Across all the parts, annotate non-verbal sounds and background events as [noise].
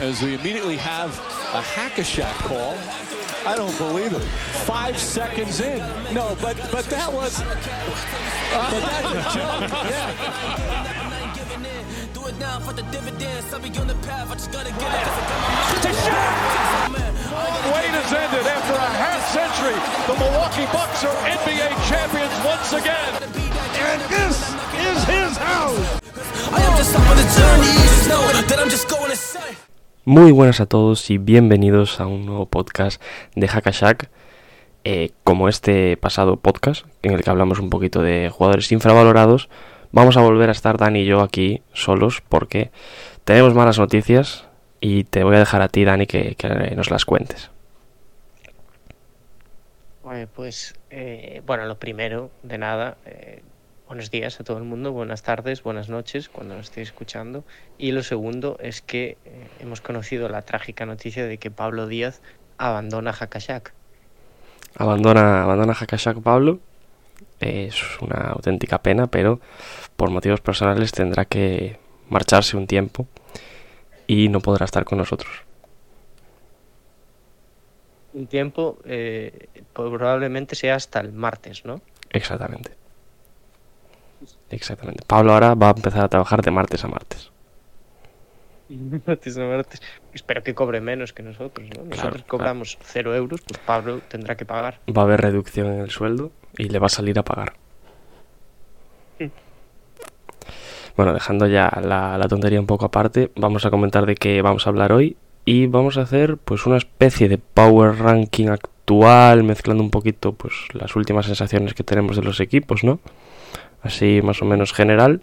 as we immediately have a hack-a-shack call. I don't believe it. Five seconds in. No, but but that was. but that's a joke. Yeah. Do it now for the dividends. I'll be on the path. I just gotta get it. 'cause I got my mind set. Man, I ain't gonna Wait has ended after a half century. The Milwaukee Bucks are NBA champions once again. And this is his house. I am just on the journey. Just know that I'm just going insane. Muy buenas a todos y bienvenidos a un nuevo podcast de Hackashack. Eh, como este pasado podcast, en el que hablamos un poquito de jugadores infravalorados, vamos a volver a estar Dani y yo aquí solos porque tenemos malas noticias y te voy a dejar a ti, Dani, que, que nos las cuentes. Bueno, pues, eh, bueno, lo primero de nada, eh, buenos días a todo el mundo, buenas tardes, buenas noches cuando nos estéis escuchando. Y lo segundo es que eh, hemos conocido la trágica noticia de que Pablo Díaz abandona Hakashak. Abandona, abandona Hackashack Pablo. Es una auténtica pena, pero por motivos personales tendrá que marcharse un tiempo y no podrá estar con nosotros. Un tiempo, eh, probablemente sea hasta el martes, ¿no? Exactamente. Exactamente. Pablo ahora va a empezar a trabajar de martes a martes. [laughs] Martes a martes. Espero que cobre menos que nosotros, ¿no? Nosotros Claro, cobramos cero euros, pues Pablo tendrá que pagar. Va a haber reducción en el sueldo y le va a salir a pagar. Bueno, dejando ya la, la tontería un poco aparte, vamos a comentar de qué vamos a hablar hoy y vamos a hacer pues una especie de power ranking actual, mezclando un poquito pues las últimas sensaciones que tenemos de los equipos, ¿no? Así más o menos general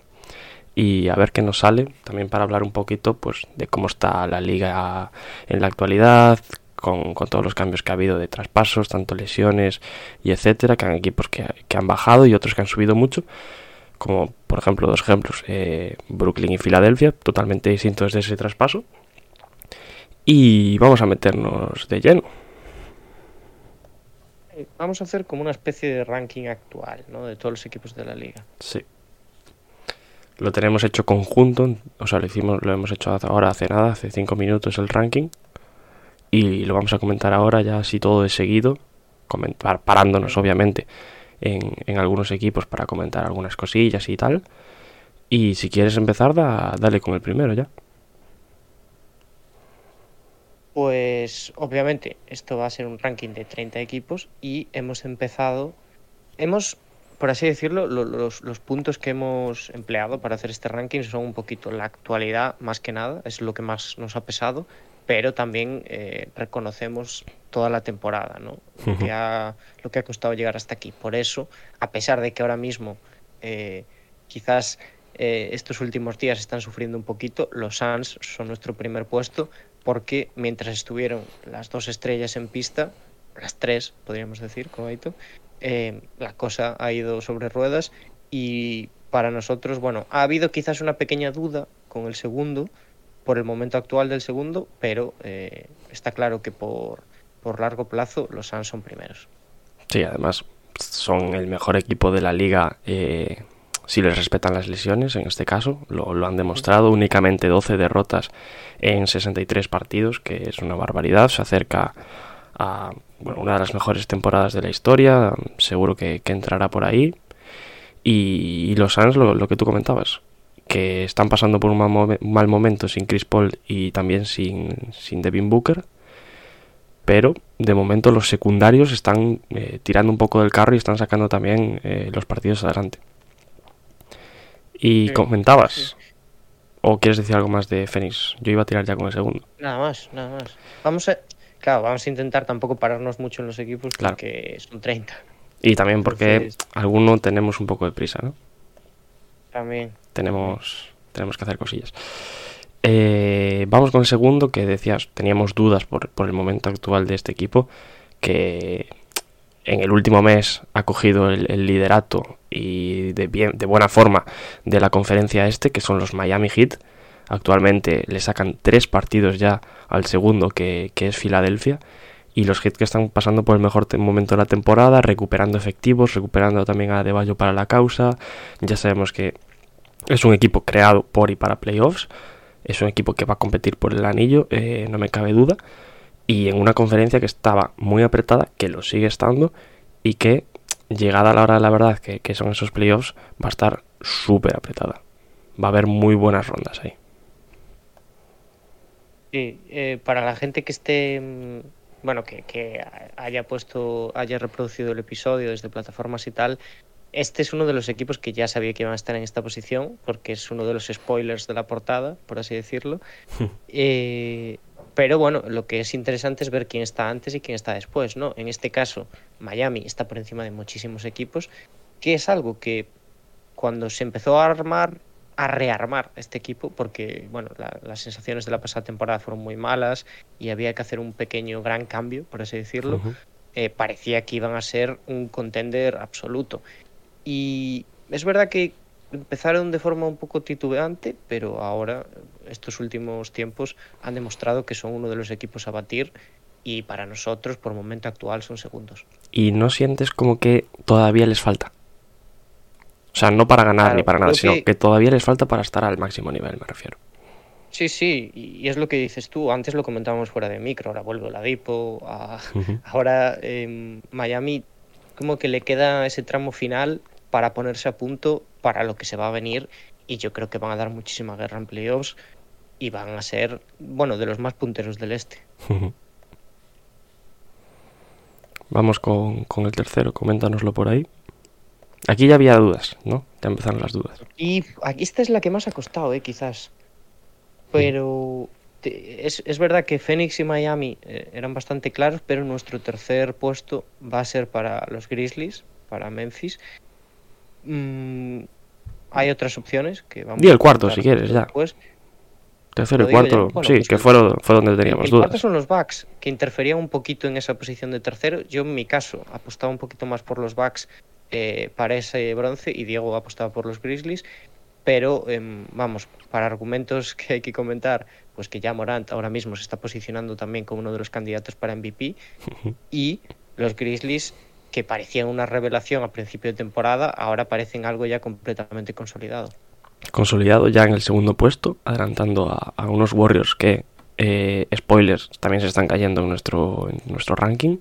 y a ver qué nos sale, también para hablar un poquito pues de cómo está la liga en la actualidad, con, todos los cambios que ha habido de traspasos, tanto lesiones y etcétera, que han equipos que, que han bajado y otros que han subido mucho, como por ejemplo dos ejemplos, eh, Brooklyn y Filadelfia, totalmente distintos de ese traspaso. Y vamos a meternos de lleno. Eh, Vamos a hacer como una especie de ranking actual, ¿no? De todos los equipos de la liga. Sí. Lo tenemos hecho conjunto, o sea, lo hicimos, lo hemos hecho ahora hace nada, hace cinco minutos el ranking. Y lo vamos a comentar ahora ya así todo de seguido, comentar, parándonos obviamente en, en algunos equipos para comentar algunas cosillas y tal. Y si quieres empezar, da- dale con el primero ya. Pues obviamente esto va a ser un ranking de 30 equipos y hemos empezado, hemos, por así decirlo, lo- los, los puntos que hemos empleado para hacer este ranking son un poquito la actualidad más que nada, es lo que más nos ha pesado, pero también eh, reconocemos toda la temporada, ¿no? Lo que, ha, lo que ha costado llegar hasta aquí. Por eso, a pesar de que ahora mismo eh, quizás eh, estos últimos días están sufriendo un poquito, los Suns son nuestro primer puesto porque mientras estuvieron las dos estrellas en pista, las tres, podríamos decir, con eh, la cosa ha ido sobre ruedas y para nosotros, bueno, ha habido quizás una pequeña duda con el segundo, por el momento actual del segundo, pero eh, está claro que por, por largo plazo los Suns son primeros. Sí, además son el mejor equipo de la liga eh, si les respetan las lesiones, en este caso, lo, han demostrado, únicamente 12 derrotas en 63 partidos, que es una barbaridad, se acerca a bueno, una de las mejores temporadas de la historia, seguro que, entrará por ahí. Y, y los Suns, lo, que tú comentabas, que están pasando por un mal, mal momento sin Chris Paul y también sin, sin Devin Booker, pero de momento los secundarios están eh, tirando un poco del carro y están sacando también eh, los partidos adelante. Y Sí, comentabas, sí. o quieres decir algo más de Phoenix, yo iba a tirar ya con el segundo. Nada más, nada más. Vamos a, claro, vamos a intentar tampoco pararnos mucho en los equipos Claro. porque son 30 Y también porque Entonces- alguno tenemos un poco de prisa, ¿no? también. Tenemos, tenemos que hacer cosillas. Eh, vamos con el segundo, que decías, teníamos dudas por, por el momento actual de este equipo, que en el último mes ha cogido el, liderato y de, bien, de buena forma de la conferencia este, que son los Miami Heat. Actualmente le sacan tres partidos ya al segundo, que, que es Filadelfia. Y los Heat que están pasando por el mejor momento de la temporada, recuperando efectivos, recuperando también a Adebayo para la causa. Ya sabemos que es un equipo creado por y para playoffs. es un equipo que va a competir por el anillo, eh, no me cabe duda, y en una conferencia que estaba muy apretada, que lo sigue estando, y que llegada a la hora de la verdad, que, que son esos playoffs, va a estar súper apretada. Va a haber muy buenas rondas ahí. Sí, eh, para la gente que esté, mm, bueno, que, que haya puesto, haya reproducido el episodio desde plataformas y tal, este es uno de los equipos que ya sabía que iban a estar en esta posición, porque es uno de los spoilers de la portada, por así decirlo. [laughs] Eh, pero bueno, lo que es interesante es ver quién está antes y quién está después, ¿no? En este caso, Miami está por encima de muchísimos equipos, que es algo que cuando se empezó a armar, a rearmar este equipo, porque bueno, la- las sensaciones de la pasada temporada fueron muy malas y había que hacer un pequeño gran cambio, por así decirlo, eh, parecía que iban a ser un contender absoluto. Y es verdad que empezaron de forma un poco titubeante, pero ahora, estos últimos tiempos, han demostrado que son uno de los equipos a batir y para nosotros, por momento actual, son segundos. Y no sientes como que todavía les falta. O sea, no para ganar Claro, ni para nada, sino que- que todavía les falta para estar al máximo nivel, me refiero. Sí, sí, y es lo que dices tú. Antes lo comentábamos fuera de micro, ahora vuelve la Dipo, a- Ujú. [laughs] ahora em, Miami como que le queda ese tramo final para ponerse a punto para lo que se va a venir y yo creo que van a dar muchísima guerra en playoffs y van a ser, bueno, de los más punteros del este. [laughs] Vamos con, con el tercero, coméntanoslo por ahí. Aquí ya había dudas, ¿no? Ya empezaron las dudas. Y aquí esta es la que más ha costado, ¿eh? quizás. Pero te- es, es verdad que Phoenix y Miami eh, eran bastante claros, pero nuestro tercer puesto va a ser para los Grizzlies, para Memphis. Mm, hay otras opciones que vamos Di el cuarto, si quieres, ya. después. Tercero y cuarto, Bueno, sí, pues que fueron, fue donde teníamos el dudas. cuarto son los Bucks, que interferían un poquito en esa posición de tercero. Yo, en mi caso, apostaba un poquito más por los Bucks eh, para ese bronce y Diego apostaba por los Grizzlies. Pero, em, vamos, para argumentos que hay que comentar, pues que ya Morant ahora mismo se está posicionando también como uno de los candidatos para MVP. y los Grizzlies, que parecían una revelación a principio de temporada, ahora parecen algo ya completamente consolidado. Consolidado ya en el segundo puesto, adelantando a, a unos Warriors que, eh, spoilers, también se están cayendo en nuestro, en nuestro ranking.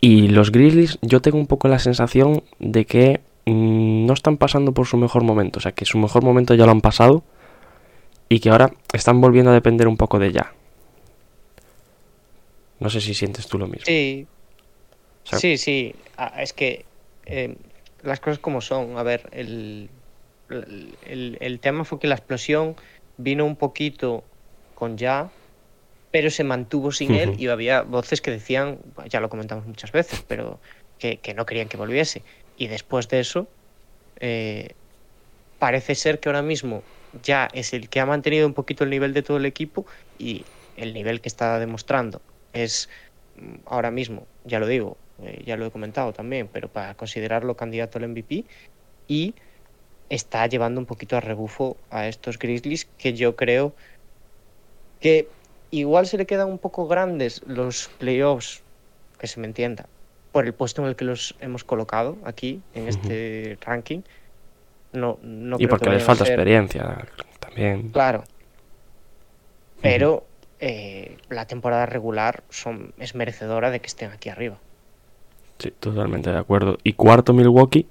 Y los Grizzlies, yo tengo un poco la sensación de que mm, no están pasando por su mejor momento. O sea, que su mejor momento ya lo han pasado y que ahora están volviendo a depender un poco de ya. No sé si sientes tú lo mismo. Sí, O sea, sí, sí. Ah, Es que eh, las cosas como son. A ver, el, el, tema fue que la explosión vino un poquito con ya, pero se mantuvo sin él y había voces que decían, ya lo comentamos muchas veces, pero que, que no querían que volviese. Y después de eso, eh, parece ser que ahora mismo ya es el que ha mantenido un poquito el nivel de todo el equipo y el nivel que está demostrando es mm, ahora mismo, ya lo digo, eh, ya lo he comentado también, pero para considerarlo candidato al MVP y está llevando un poquito a rebufo a estos Grizzlies que yo creo que igual se le quedan un poco grandes los playoffs, que se me entienda, por el puesto en el que los hemos colocado aquí en este ranking. No, no y creo porque que les falta ser- experiencia también. Claro. Pero eh, la temporada regular son, es merecedora de que estén aquí arriba. Sí, totalmente de acuerdo. Y cuarto Milwaukee,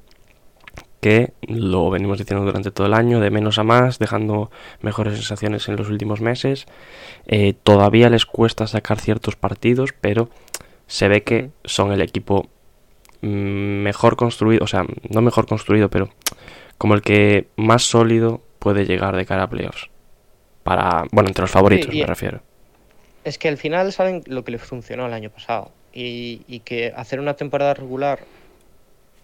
que lo venimos diciendo durante todo el año, de menos a más, dejando mejores sensaciones en los últimos meses. Eh, todavía les cuesta sacar ciertos partidos, pero se ve que son el equipo mm, mejor construido, o sea, no mejor construido, pero como el que más sólido puede llegar de cara a playoffs. Para, bueno, entre los favoritos me refiero. Es que al final saben lo que les funcionó el año pasado. Y, y que hacer una temporada regular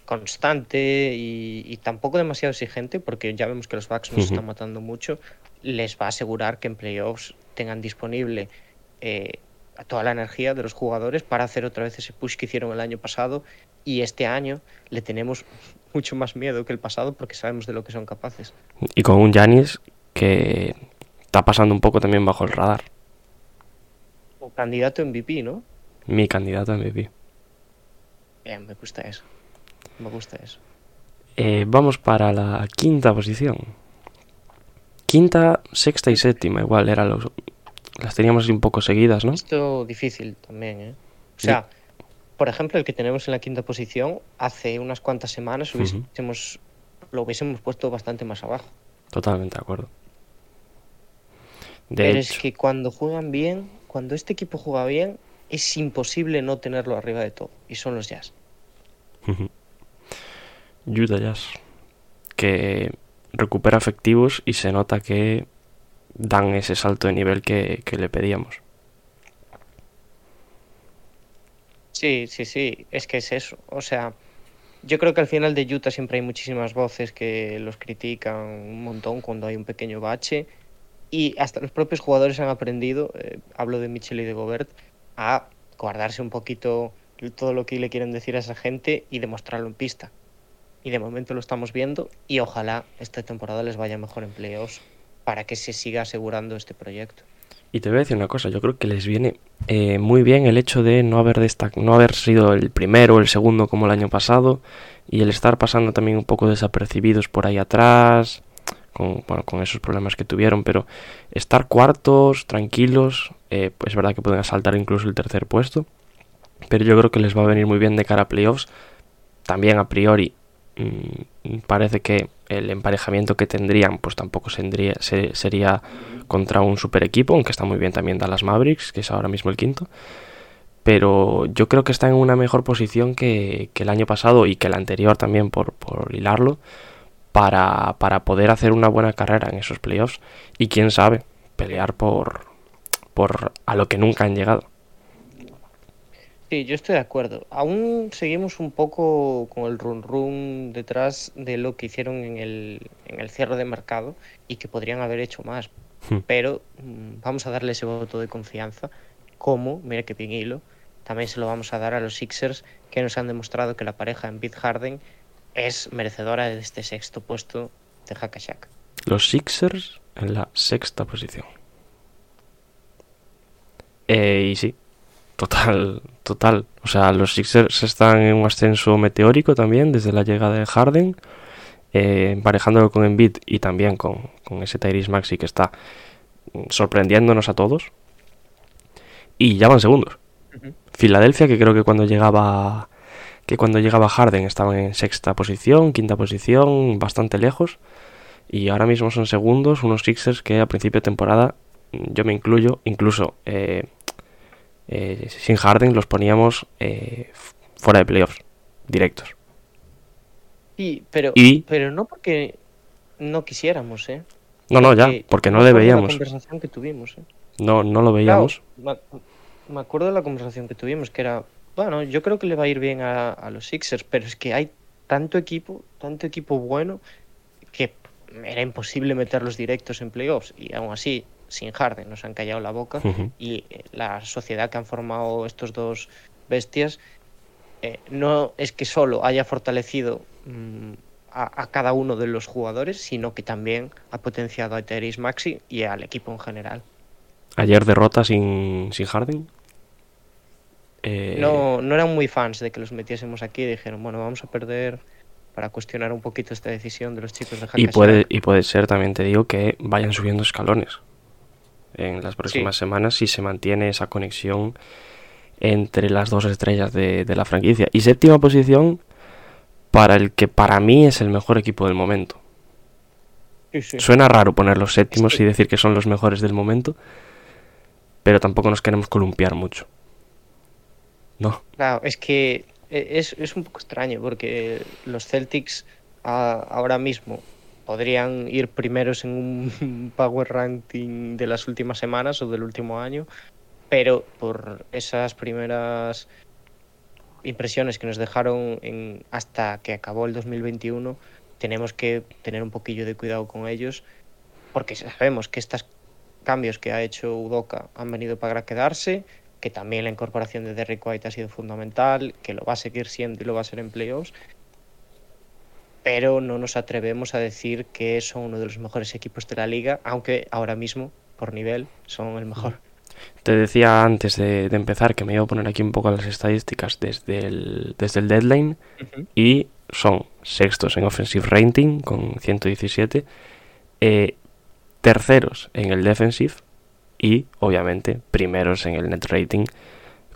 constante y, y tampoco demasiado exigente, porque ya vemos que los Bucks nos están matando mucho, les va a asegurar que en playoffs tengan disponible eh, toda la energía de los jugadores para hacer otra vez ese push que hicieron el año pasado. Y este año le tenemos [laughs] mucho más miedo que el pasado porque sabemos de lo que son capaces. Y con un Giannis que está pasando un poco también bajo el radar. O candidato MVP, ¿no? Mi candidato a MVP. Bien, me gusta eso. Me gusta eso. Eh, vamos para la quinta posición. quinta, sexta y séptima, igual, era los, las teníamos así un poco seguidas, ¿no? Esto difícil también, ¿eh? O sea, por ejemplo, el que tenemos en la quinta posición, hace unas cuantas semanas hubiésemos, lo hubiésemos puesto bastante más abajo. Totalmente de acuerdo. De Pero hecho, es que cuando juegan bien, cuando este equipo juega bien, es imposible no tenerlo arriba de todo. Y son los Jazz. Utah Jazz, que recupera efectivos y se nota que dan ese salto de nivel que, que le pedíamos. Sí, sí, sí, es que es eso. O sea, yo creo que al final de Utah siempre hay muchísimas voces que los critican un montón cuando hay un pequeño bache. Y hasta los propios jugadores han aprendido, eh, hablo de Mitchell y de Gobert, a guardarse un poquito todo lo que le quieren decir a esa gente y demostrarlo en pista. Y de momento lo estamos viendo y ojalá esta temporada les vaya mejor en playoffs para que se siga asegurando este proyecto. Y te voy a decir una cosa, yo creo que les viene eh, muy bien el hecho de no haber, no haber sido el primero o el segundo como el año pasado y el estar pasando también un poco desapercibidos por ahí atrás, con, esos problemas que tuvieron, pero estar cuartos, tranquilos, pues es verdad que pueden asaltar incluso el tercer puesto, pero yo creo que les va a venir muy bien de cara a playoffs. También a priori mm, parece que el emparejamiento que tendrían pues tampoco sería contra un super equipo, aunque está muy bien también Dallas Mavericks, que es ahora mismo el quinto. Pero yo creo que está en una mejor posición que, que el año pasado y que el anterior también, por, por hilarlo, para, para poder hacer una buena carrera en esos playoffs y quién sabe, pelear por, por a lo que nunca han llegado. Sí, yo estoy de acuerdo. Aún seguimos un poco con el run run detrás de lo que hicieron en el, en el cierre de mercado y que podrían haber hecho más. Hmm. Pero mm, vamos a darle ese voto de confianza. Como, mira que bien hilo, también se lo vamos a dar a los Sixers que nos han demostrado que la pareja en Bid Harden es merecedora de este sexto puesto de Hackashack. Los Sixers en la sexta posición. Eh, y sí, total, total. O sea, los Sixers están en un ascenso meteórico también desde la llegada de Harden, eh, emparejándolo con Embiid y también con, con ese Tyrese Maxi que está sorprendiéndonos a todos. Y ya van segundos. Filadelfia, que creo que cuando llegaba que cuando llegaba Harden estaban en sexta posición, quinta posición, bastante lejos. Y ahora mismo son segundos, unos Sixers que a principio de temporada, mm, yo me incluyo, incluso eh, eh, sin Harden los poníamos eh, fuera de playoffs, directos. Sí, pero, Y- pero no porque no quisiéramos, ¿eh? No, no, ya, porque no le me acuerdo de La veíamos. conversación que tuvimos, ¿eh? No, no lo veíamos. Claro, me acuerdo de la conversación que tuvimos, que era, bueno, yo creo que le va a ir bien a, a los Sixers, pero es que hay tanto equipo, tanto equipo bueno, que era imposible meterlos directos en playoffs. Y aún así, sin Harden, nos han callado la boca. Y eh, la sociedad que han formado estos dos bestias eh, no es que solo haya fortalecido mm, a, a cada uno de los jugadores, sino que también ha potenciado a Therese Maxi y al equipo en general. Ayer derrota sin, sin Harden. Eh, No, no eran muy fans de que los metiésemos aquí y dijeron, bueno, vamos a perder para cuestionar un poquito esta decisión de los chicos de y, puede, y puede ser, también te digo, que vayan subiendo escalones en las próximas semanas si se mantiene esa conexión entre las dos estrellas de, de la franquicia. Y séptima posición para el que para mí es el mejor equipo del momento. Sí, sí. Suena raro poner los séptimos y decir que son los mejores del momento, pero tampoco nos queremos columpiar mucho. No, Claro, es que e- es, es un poco extraño porque los Celtics ahora mismo podrían ir primeros en un [laughs] power ranking de las últimas semanas o del último año, pero por esas primeras impresiones que nos dejaron en, hasta que acabó el 2021, tenemos que tener un poquillo de cuidado con ellos porque sabemos que estos cambios que ha hecho Udoka han venido para quedarse, que también la incorporación de Derrick White ha sido fundamental, que lo va a seguir siendo y lo va a ser en playoffs, pero no nos atrevemos a decir que son uno de los mejores equipos de la liga, aunque ahora mismo, por nivel, son el mejor. te decía antes de, de empezar que me iba a poner aquí un poco las estadísticas desde el, desde el deadline y son sextos en offensive rating con 117. Eh, terceros en el defensive y obviamente primeros en el net rating.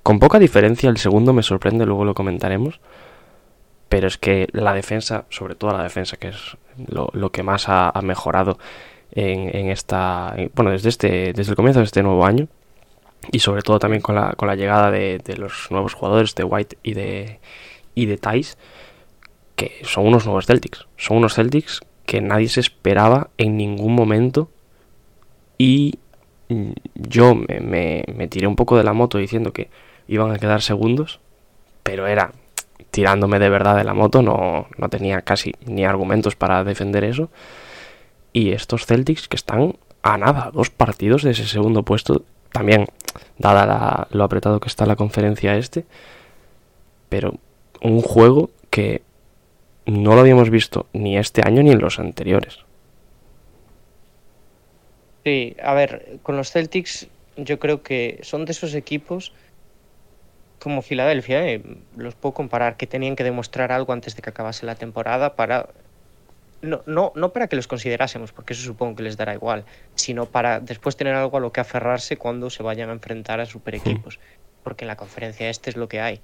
Con poca diferencia, el segundo me sorprende, luego lo comentaremos. Pero es que la defensa, sobre todo la defensa, que es lo, que más ha, mejorado en, esta. bueno, desde, este, desde el comienzo de este nuevo año. Y sobre todo también con la, con la llegada de, los nuevos jugadores de White y de, y de Tice, que son unos nuevos Celtics. Son unos Celtics que nadie se esperaba en ningún momento. Y yo me, tiré un poco de la moto diciendo que iban a quedar segundos, pero era tirándome de verdad de la moto, no, no tenía casi ni argumentos para defender eso. Y estos Celtics que están a nada, dos partidos de ese segundo puesto, también dada lo apretado que está la conferencia este, pero un juego que no lo habíamos visto ni este año ni en los anteriores. Sí, a ver, con los Celtics yo creo que son de esos equipos como Filadelfia, eh, los puedo comparar, que tenían que demostrar algo antes de que acabase la temporada para... No, no, no para que los considerásemos, porque eso supongo que les dará igual, sino para después tener algo a lo que aferrarse cuando se vayan a enfrentar a super equipos, porque en la conferencia este es lo que hay.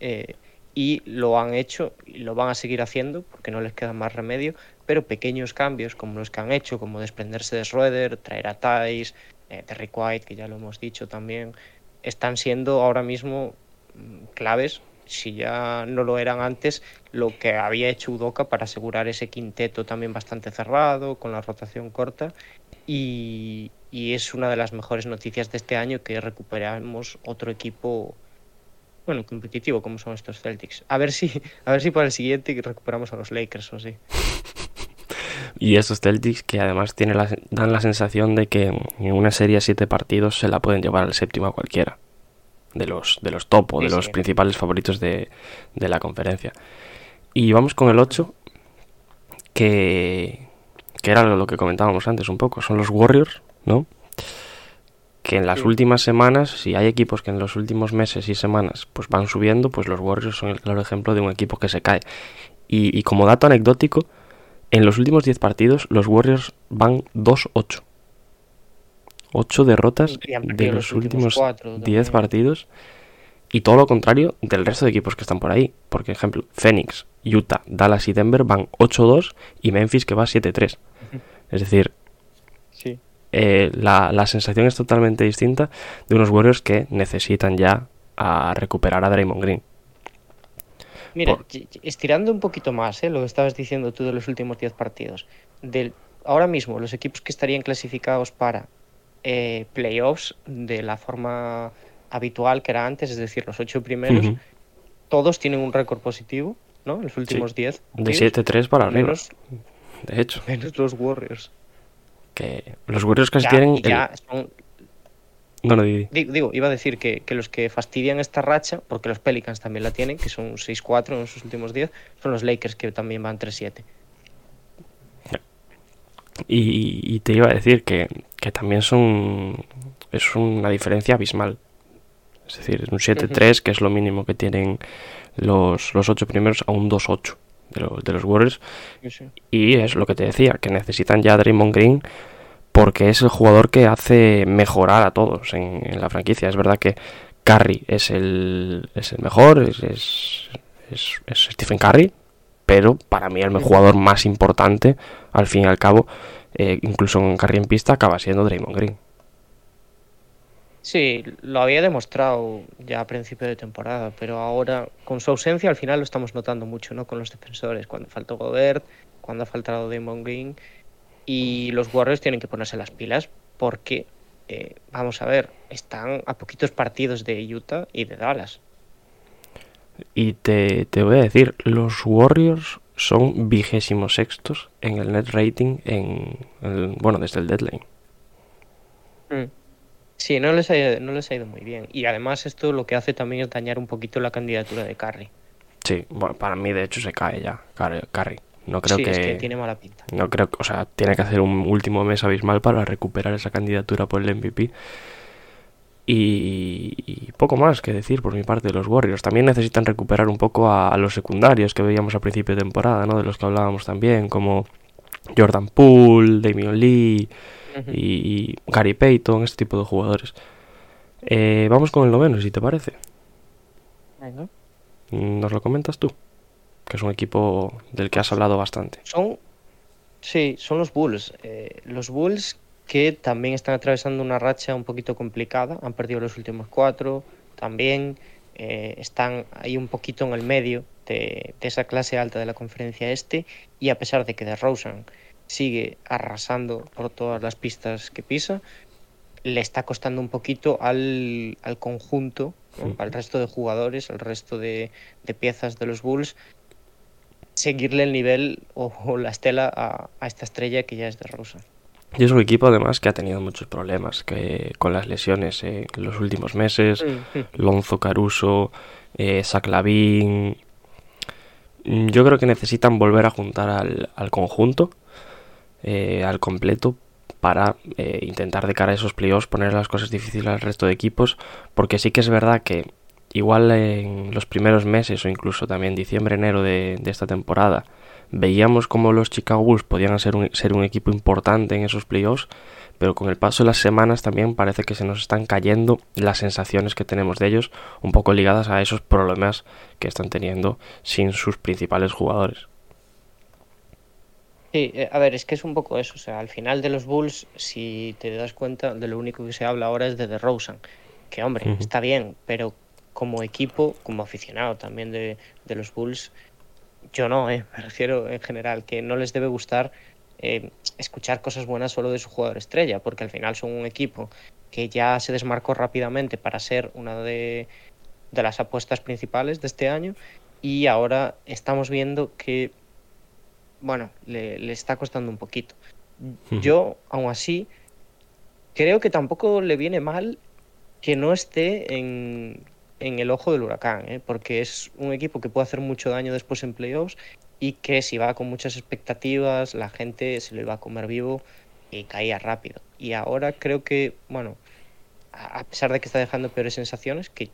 Eh, y lo han hecho y lo van a seguir haciendo porque no les queda más remedio, pero pequeños cambios como los que han hecho, como desprenderse de Schroeder, traer a Thais, eh, Terry White, que ya lo hemos dicho también, están siendo ahora mismo mm, claves, si ya no lo eran antes, lo que había hecho Udoca para asegurar ese quinteto también bastante cerrado, con la rotación corta. Y, es una de las mejores noticias de este año que recuperamos otro equipo bueno, competitivo como son estos Celtics. A ver si, [laughs] a ver si para el siguiente recuperamos a los Lakers o sí. Y estos Celtics que además tienen dan la sensación de que en una serie de siete partidos se la pueden llevar al séptimo a cualquiera. De los, de los top o de los principales favoritos de, de, la conferencia. Y vamos con el 8, que, que era lo que comentábamos antes un poco. Son los Warriors, ¿no? que en las últimas semanas, si hay equipos que en los últimos meses y semanas pues van subiendo, pues los Warriors son el claro ejemplo de un equipo que se cae. Y, como dato anecdótico, en los últimos 10 partidos los Warriors van 2-8. 8 derrotas de los, últimos 10 partidos. Y todo lo contrario del resto de equipos que están por ahí. Por ejemplo, Phoenix, Utah, Dallas y Denver van 8-2 y Memphis que va 7-3. Es decir, eh, la, la, sensación es totalmente distinta de unos Warriors que necesitan ya a recuperar a Draymond Green. Mira, estirando un poquito más ¿eh? lo que estabas diciendo tú de los últimos 10 partidos. Del, ahora mismo, los equipos que estarían clasificados para eh, playoffs de la forma habitual que era antes, es decir, los ocho primeros, todos tienen un récord positivo, ¿no? En los últimos 10. de 7-3 para arriba. de hecho. Menos los Warriors los Warriors casi tienen. Digo, iba a decir que, los que fastidian esta racha, porque los Pelicans también la tienen, que son 6-4 en sus últimos 10, son los Lakers que también van 3-7. Y, te iba a decir que, también son. Es una diferencia abismal. Es decir, un 7-3, que es lo mínimo que tienen los, los 8 primeros, a un 2-8 de, los Warriors. Y es lo que te decía, que necesitan ya a Draymond Green porque es el jugador que hace mejorar a todos en, la franquicia. Es verdad que Curry es el, es el mejor, es, es, Stephen Curry, pero para mí el jugador más importante, al fin y al cabo, eh, incluso en Curry en pista, acaba siendo Draymond Green. Sí, lo había demostrado ya a principio de temporada, pero ahora con su ausencia al final lo estamos notando mucho, ¿no? Con los defensores, cuando faltó Gobert, cuando ha faltado Damon Green y los Warriors tienen que ponerse las pilas porque, eh, vamos a ver, están a poquitos partidos de Utah y de Dallas. Y te, voy a decir, los Warriors son vigésimos sextos en el net rating en, bueno desde el deadline. Mm. Sí, no les, ha, no les ha ido muy bien. Y además esto lo que hace también es dañar un poquito la candidatura de Curry. Sí, bueno, para mí de hecho se cae ya Curry. No creo que, es que tiene mala pinta. No creo, o sea, tiene que hacer un último mes abismal para recuperar esa candidatura por el MVP. Y, poco más que decir por mi parte de los Warriors. También necesitan recuperar un poco a, los secundarios que veíamos a principio de temporada, ¿no? De los que hablábamos también, como Jordan Poole, Damian Lee y, Gary Payton, este tipo de jugadores. Eh, vamos con el noveno, si te parece. ¿Nos lo comentas tú? Que es un equipo del que has hablado bastante. Son, sí, son los Bulls. Eh, los Bulls que también están atravesando una racha un poquito complicada. Han perdido los últimos cuatro. También eh, están ahí un poquito en el medio de, esa clase alta de la conferencia este. Y a pesar de que DeRozan sigue arrasando por todas las pistas que pisa, le está costando un poquito al, conjunto, al resto de jugadores, al resto de, piezas de los Bulls, seguirle el nivel o, la estela a, esta estrella que ya es de Rosa. Y es un equipo además que ha tenido muchos problemas que, con las lesiones en los últimos meses. [laughs] Lonzo Caruso, eh, Yo creo que necesitan volver a juntar al, conjunto, eh, al completo, para eh, intentar de cara a esos playoffs poner las cosas difíciles al resto de equipos, porque sí que es verdad que igual en los primeros meses o incluso también diciembre, enero de, esta temporada, veíamos como los Chicago Bulls podían ser un, ser un equipo importante en esos playoffs, pero con el paso de las semanas también parece que se nos están cayendo las sensaciones que tenemos de ellos, un poco ligadas a esos problemas que están teniendo sin sus principales jugadores. Sí, eh, a ver, es que es un poco eso. O sea, al final de los Bulls, si te das cuenta, de lo único que se habla ahora es de DeRozan. Que, hombre, está bien, pero como equipo, como aficionado también de, los Bulls, yo no, eh, me refiero en general, que no les debe gustar eh, escuchar cosas buenas solo de su jugador estrella, porque al final son un equipo que ya se desmarcó rápidamente para ser una de, de las apuestas principales de este año y ahora estamos viendo que bueno, le, está costando un poquito. Yo, aún así, creo que tampoco le viene mal que no esté en, el ojo del huracán, ¿eh? porque es un equipo que puede hacer mucho daño después en playoffs y que si va con muchas expectativas, la gente se lo iba a comer vivo y caía rápido. Y ahora creo que, bueno, a pesar de que está dejando peores sensaciones, que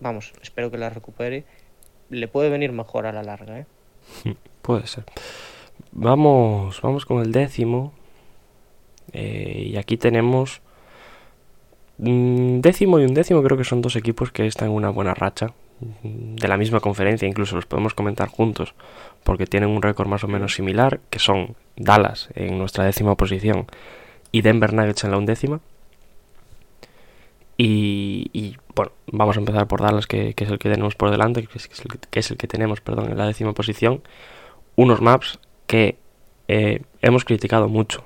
vamos, espero que la recupere, le puede venir mejor a la larga. ¿eh? [laughs] Puede ser. Vamos, vamos con el décimo. Eh, y aquí tenemos décimo y un décimo. Creo que son dos equipos que están en una buena racha. De la misma conferencia, incluso los podemos comentar juntos. Porque tienen un récord más o menos similar. Que son Dallas en nuestra décima posición. Y Denver Nuggets en la undécima. Y, bueno, vamos a empezar por Dallas, que, es el que tenemos por delante, que es, el, que es el que tenemos, perdón, en la décima posición. Unos maps que eh, hemos criticado mucho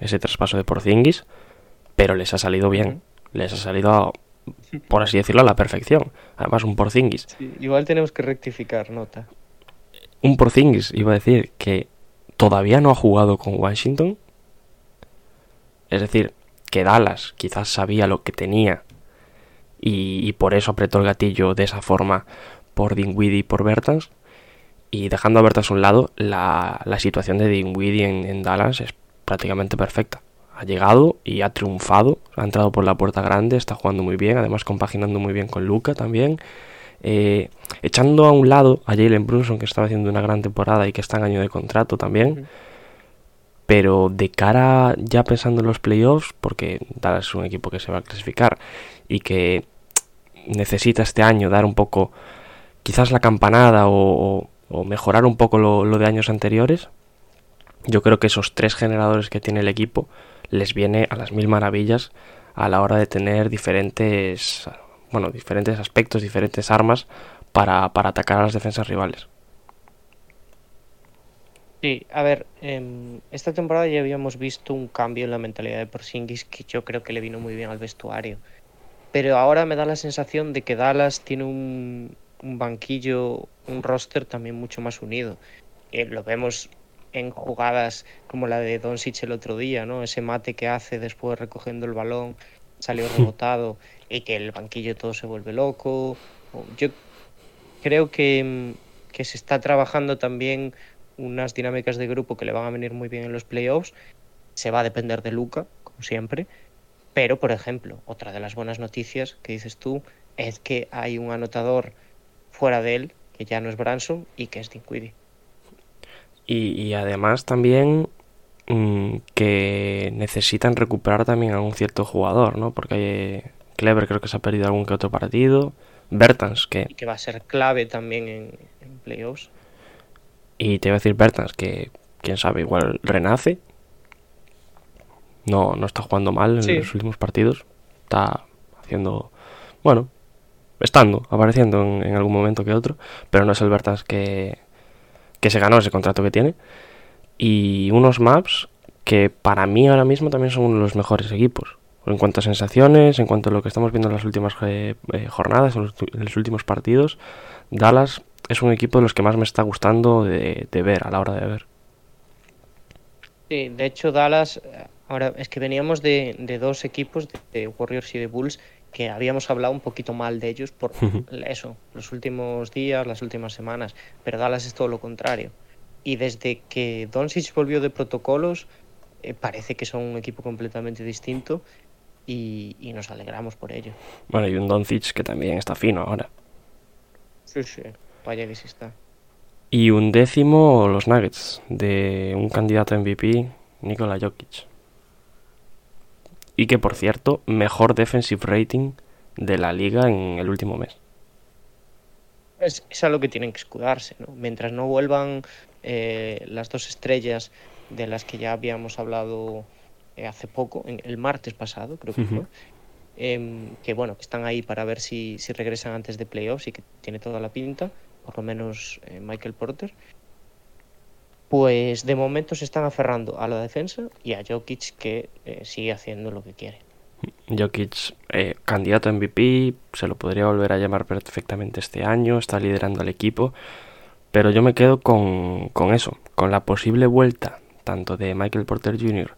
ese traspaso de Porzingis, pero les ha salido bien. Les ha salido, por así decirlo, a la perfección. Además, un Porzingis. igual tenemos que rectificar, nota. Un Porzingis, iba a decir, que todavía no ha jugado con Washington. Es decir, que Dallas quizás sabía lo que tenía y, y por eso apretó el gatillo de esa forma por Dinwiddie y por Bertans. Y dejando a Bertas a un lado, la, situación de Dinwiddie en, en Dallas es prácticamente perfecta. Ha llegado y ha triunfado, ha entrado por la puerta grande, está jugando muy bien, además compaginando muy bien con Luca también. Eh, echando a un lado a Jalen Brunson, que estaba haciendo una gran temporada y que está en año de contrato también. Pero de cara ya pensando en los playoffs, porque Dallas es un equipo que se va a clasificar y que necesita este año dar un poco, quizás la campanada o o mejorar un poco lo, de años anteriores, yo creo que esos tres generadores que tiene el equipo les viene a las mil maravillas a la hora de tener diferentes, bueno, diferentes aspectos, diferentes armas para, atacar a las defensas rivales. Sí, a ver, em, esta temporada ya habíamos visto un cambio en la mentalidad de Porzingis que yo creo que le vino muy bien al vestuario. Pero ahora me da la sensación de que Dallas tiene un, un banquillo, un roster también mucho más unido. Eh, lo vemos en jugadas como la de Doncic el otro día, ¿no? Ese mate que hace después recogiendo el balón, salió rebotado y que el banquillo todo se vuelve loco. Yo creo que, que se está trabajando también unas dinámicas de grupo que le van a venir muy bien en los playoffs. Se va a depender de Luca, como siempre. Pero, por ejemplo, otra de las buenas noticias que dices tú es que hay un anotador fuera de él, que ya no es Branson y que es Dinwiddie. Y, y además también mm, que necesitan recuperar también a un cierto jugador, ¿no? Porque hay, Clever creo que se ha perdido algún que otro partido. Bertans, que... Y que va a ser clave también en, en playoffs. Y te iba a decir Bertans, que quién sabe, igual renace. No, no está jugando mal en Sí. los últimos partidos. Está haciendo, bueno, estando, apareciendo en, en algún momento que otro. Pero no es el Bertans que, que se ganó ese contrato que tiene. Y unos maps que para mí ahora mismo también son uno de los mejores equipos. En cuanto a sensaciones, en cuanto a lo que estamos viendo en las últimas eh, eh, jornadas, en los, últimos partidos, Dallas es un equipo de los que más me está gustando de, ver a la hora de ver. Sí, de hecho Dallas, eh, ahora es que veníamos de, de dos equipos, de Warriors y de Bulls, que habíamos hablado un poquito mal de ellos por eso, los últimos días, las últimas semanas, pero Dallas es todo lo contrario. Y desde que Doncic volvió de protocolos, eh, parece que son un equipo completamente distinto y, y nos alegramos por ello. Bueno, y un Doncic que también está fino ahora. Sí, sí, vaya que sí está. Y un décimo, los Nuggets, de un candidato a MVP, Nikola Jokic. Y que, por cierto, mejor defensive rating de la liga en el último mes. Es, es a lo que tienen que escudarse, ¿no? Mientras no vuelvan eh, las dos estrellas de las que ya habíamos hablado eh, hace poco, en- el martes pasado, creo que fue, em, que bueno, que están ahí para ver si, si regresan antes de playoffs y que tiene toda la pinta, por lo menos eh, Michael Porter. Pues de momento se están aferrando a la defensa y a Jokic que eh, sigue haciendo lo que quiere. Jokic, eh, candidato a MVP, se lo podría volver a llamar perfectamente este año, está liderando al equipo, pero yo me quedo con, con eso, con la posible vuelta tanto de Michael Porter Jr.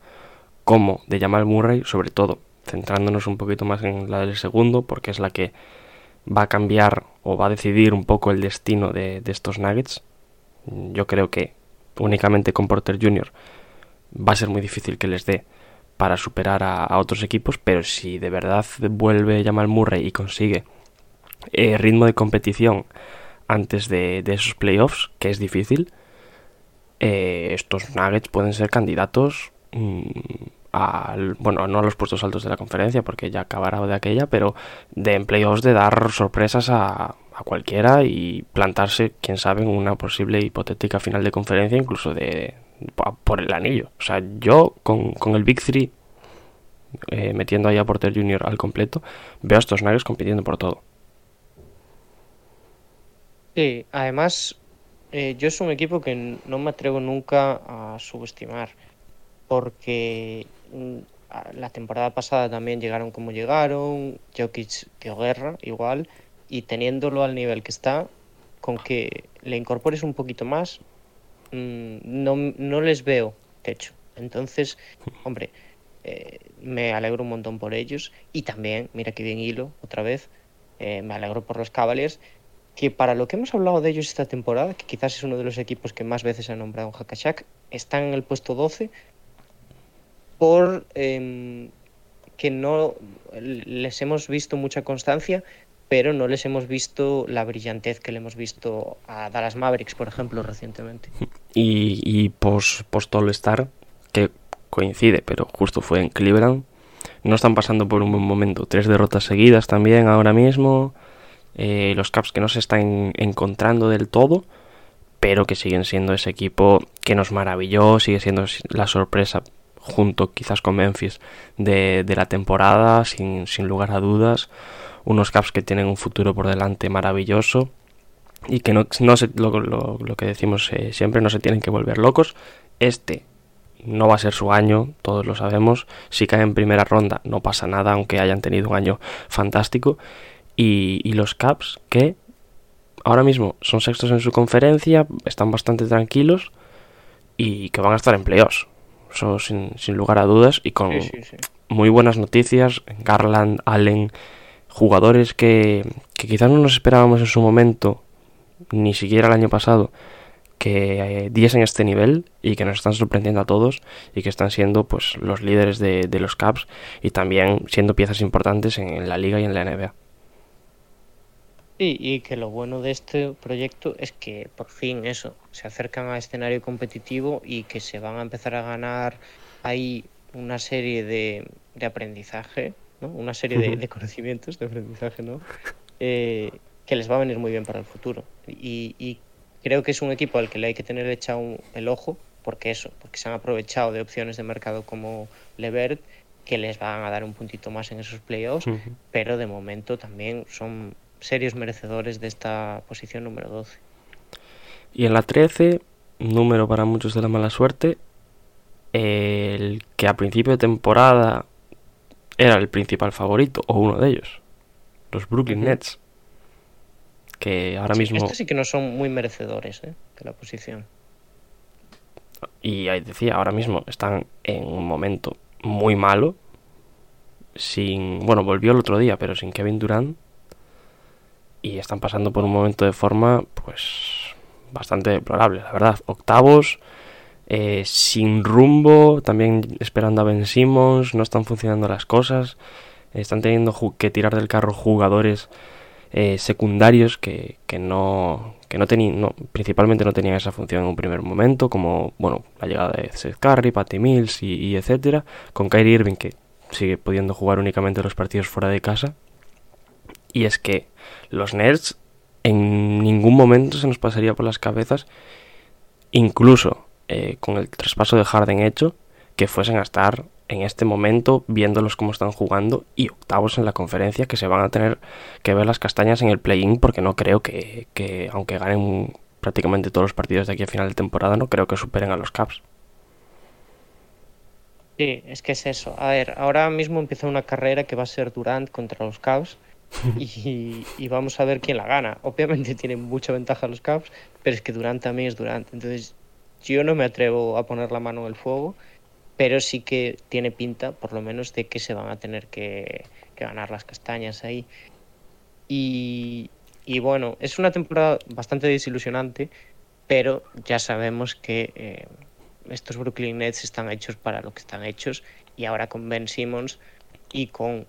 como de Jamal Murray, sobre todo centrándonos un poquito más en la del segundo, porque es la que va a cambiar o va a decidir un poco el destino de, de estos Nuggets. Yo creo que únicamente con Porter Jr. va a ser muy difícil que les dé para superar a, a otros equipos, pero si de verdad vuelve Jamal Murray y consigue eh, ritmo de competición antes de, esos playoffs, que es difícil, eh, estos Nuggets pueden ser candidatos mm, al, bueno, no a los puestos altos de la conferencia, porque ya acabará de aquella, pero de en playoffs de dar sorpresas a, a cualquiera y plantarse, quién sabe, en una posible hipotética final de conferencia, incluso de po- por el anillo. O sea, yo con, con el Big Three eh, metiendo ahí a Porter Jr. al completo, veo a estos Nuggets compitiendo por todo. Sí, además, eh, yo es un equipo que no me atrevo nunca a subestimar, porque mm, la temporada pasada también llegaron como llegaron, Jokic dio guerra igual, y teniéndolo al nivel que está, con que le incorpores un poquito más, mm, no, no les veo techo. Entonces, hombre, eh, me alegro un montón por ellos, y también, mira que bien hilo, otra vez, eh, me alegro por los Cavaliers, que para lo que hemos hablado de ellos esta temporada, que quizás es uno de los equipos que más veces ha nombrado en Hakashak, están en el puesto 12 por em, que no les hemos visto mucha constancia, pero no les hemos visto la brillantez que le hemos visto a Dallas Mavericks, por ejemplo, recientemente. Y, y post, post All Star, que coincide, pero justo fue en Cleveland, no están pasando por un buen momento. Tres derrotas seguidas también ahora mismo. eh, los Caps que no se están encontrando del todo, pero que siguen siendo ese equipo que nos maravilló, sigue siendo la sorpresa junto quizás con Memphis de, de la temporada, sin, sin lugar a dudas. Unos Caps que tienen un futuro por delante maravilloso y que no, no se, lo, lo, lo que decimos eh, siempre, no se tienen que volver locos. Este no va a ser su año, todos lo sabemos. Si cae en primera ronda, no pasa nada, aunque hayan tenido un año fantástico. Y, y los Caps, que ahora mismo son sextos en su conferencia, están bastante tranquilos y que van a estar en playoffs. Eso sin, sin lugar a dudas y con Sí, sí, sí. muy buenas noticias. Garland, Allen, jugadores que, que quizás no nos esperábamos en su momento, ni siquiera el año pasado, que eh, diesen este nivel y que nos están sorprendiendo a todos y que están siendo pues los líderes de, los Caps y también siendo piezas importantes en, en la liga y en la NBA. Sí, y que lo bueno de este proyecto es que por fin eso, se acercan a escenario competitivo y que se van a empezar a ganar ahí una serie de, de aprendizaje, ¿no? una serie de, de conocimientos de aprendizaje, ¿no? Eh, que les va a venir muy bien para el futuro. Y, y creo que es un equipo al que le hay que tener echado el ojo, porque eso, porque se han aprovechado de opciones de mercado como Levert, que les van a dar un puntito más en esos playoffs, pero de momento también son serios merecedores de esta posición número 12. Y en la 13, número para muchos de la mala suerte, el que a principio de temporada era el principal favorito, o uno de ellos, los Brooklyn. Nets, que ahora mismo, Estos sí que no son muy merecedores ¿eh? de la posición. y ahí decía, ahora mismo están en un momento muy malo, sin, bueno, volvió el otro día, pero sin Kevin Durant, y están pasando por un momento de forma, pues, bastante deplorable, la verdad. Octavos, eh, sin rumbo, también esperando a Ben Simmons, no están funcionando las cosas, están teniendo que tirar del carro jugadores eh, secundarios que, que no que no tenían no, principalmente no tenían esa función en un primer momento como bueno la llegada de Seth Curry, Patty Mills y, y etcétera con Kyrie Irving que sigue pudiendo jugar únicamente los partidos fuera de casa. Y es que los Nets en ningún momento se nos pasaría por las cabezas incluso eh, con el traspaso de Harden hecho que fuesen a estar en este momento viéndolos cómo están jugando y octavos en la conferencia que se van a tener que ver las castañas en el play-in porque no creo que, que aunque ganen prácticamente todos los partidos de aquí a final de temporada no creo que superen a los Caps. Sí, es que es eso. A ver, ahora mismo empieza una carrera que va a ser Durant contra los Cavs [laughs] y, y vamos a ver quién la gana. Obviamente [laughs] tienen mucha ventaja los Cavs, pero es que Durant también es Durant. Entonces yo no me atrevo a poner la mano en el fuego, pero sí que tiene pinta, por lo menos, de que se van a tener que, ganar las castañas ahí. Y, y bueno, es una temporada bastante desilusionante, pero ya sabemos que eh, estos Brooklyn Nets están hechos para lo que están hechos y ahora con Ben Simmons y con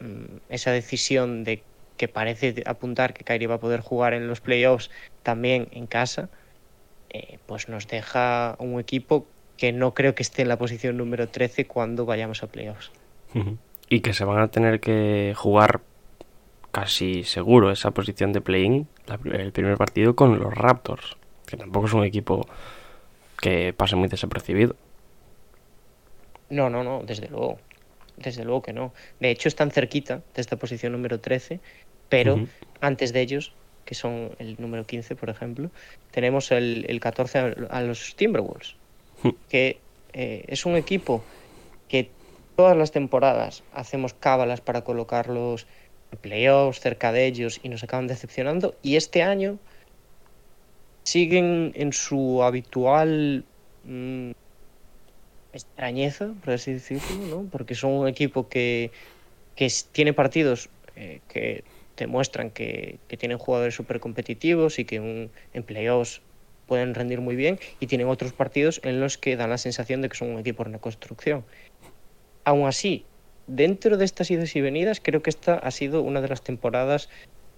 mm, esa decisión de que parece apuntar que Kyrie va a poder jugar en los playoffs también en casa, eh, pues nos deja un equipo que no creo que esté en la posición número 13 cuando vayamos a playoffs. y que se van a tener que jugar casi seguro esa posición de play-in el primer partido con los Raptors, que tampoco es un equipo que pase muy desapercibido. No, no, no, desde luego. Desde luego que no. De hecho, están cerquita de esta posición número 13, pero antes de ellos, que son el número 15, por ejemplo, tenemos el, el 14 a, los Timberwolves, Hmm. que eh, es un equipo que todas las temporadas hacemos cábalas para colocarlos en playoffs, cerca de ellos, y nos acaban decepcionando. Y este año siguen en su habitual mm, extrañeza, por así decirlo, ¿no? Porque son un equipo que, que tiene partidos eh, que demuestran que, tienen jugadores súper competitivos y que un- en playoffs pueden rendir muy bien y tienen otros partidos en los que dan la sensación de que son un equipo en reconstrucción. Aún así, dentro de estas idas y venidas, creo que esta ha sido una de las temporadas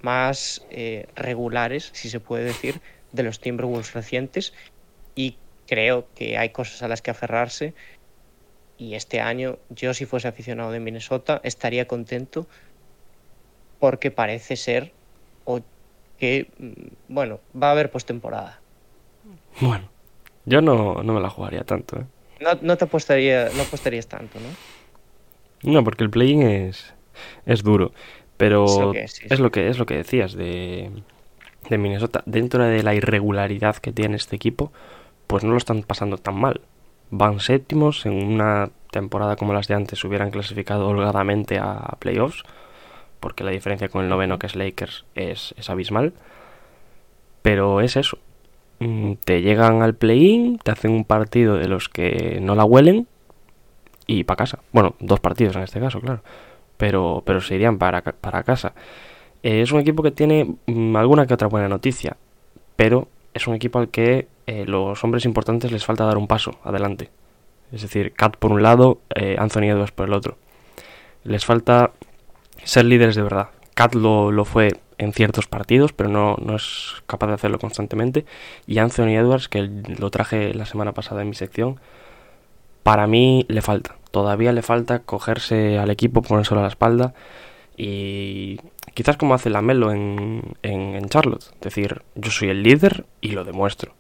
más eh, regulares, si se puede decir, de los Timberwolves recientes y creo que hay cosas a las que aferrarse y este año yo si fuese aficionado de Minnesota estaría contento porque parece ser o que mm, bueno va a haber postemporada Bueno, yo no, no me la jugaría tanto, ¿eh? no, no te apostaría no apostarías tanto no No, porque el play-in es, es duro. Pero Es lo que que, es, sí, sí. es, lo que es lo que decías de, de Minnesota. Dentro de la irregularidad que tiene este equipo, pues no lo están pasando tan mal. Van séptimos en una temporada como las de antes hubieran clasificado holgadamente a playoffs, porque la diferencia con el noveno que es Lakers es, es abismal. Pero es eso. Mm, Te llegan al play-in, te hacen un partido de los que no la huelen y para casa. Bueno, dos partidos en este caso, claro. Pero, pero se irían para, para casa. Eh, es un equipo que tiene mm, alguna que otra buena noticia, pero es un equipo al que eh, los hombres importantes les falta dar un paso adelante. Es decir, Cat por un lado, eh, Anthony Edwards por el otro. Les falta ser líderes de verdad. Cat lo, lo fue en ciertos partidos, pero no, no es capaz de hacerlo constantemente. Y Anthony Edwards, que lo traje la semana pasada en mi sección, para mí le falta. Todavía le falta cogerse al equipo, ponérselo a la espalda y quizás como hace Lamelo en, en, en Charlotte. Decir, yo soy el líder y lo demuestro.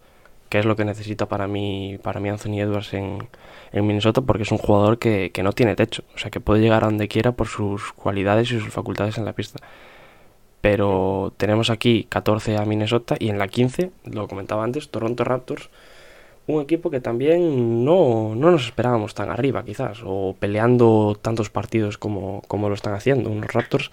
Que es lo que necesita para mí, para mí Anthony Edwards en, en Minnesota, porque es un jugador que, que no tiene techo. O sea, que puede llegar a donde quiera por sus cualidades y sus facultades en la pista. Pero tenemos aquí 14 a Minnesota y en la 15, lo comentaba antes, Toronto Raptors, un equipo que también no, no nos esperábamos tan arriba quizás, o peleando tantos partidos como, como lo están haciendo. Unos Raptors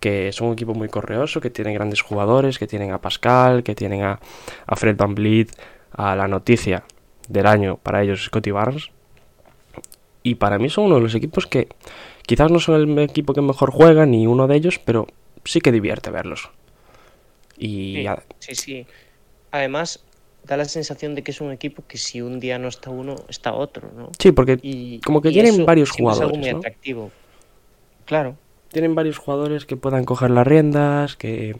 que son un equipo muy correoso, que tienen grandes jugadores, que tienen a Pascal, que tienen a, a Fred Van Vliet, a la noticia del año para ellos Scotty Barnes. Y para mí son uno de los equipos que quizás no son el equipo que mejor juega, ni uno de ellos, pero sí que divierte verlos. Y sí, sí, sí. Además, da la sensación de que es un equipo que si un día no está uno, está otro, ¿no? Sí, porque y, como que tienen varios siempre es algo jugadores. muy ¿no? atractivo. Claro. Tienen varios jugadores que puedan coger las riendas, que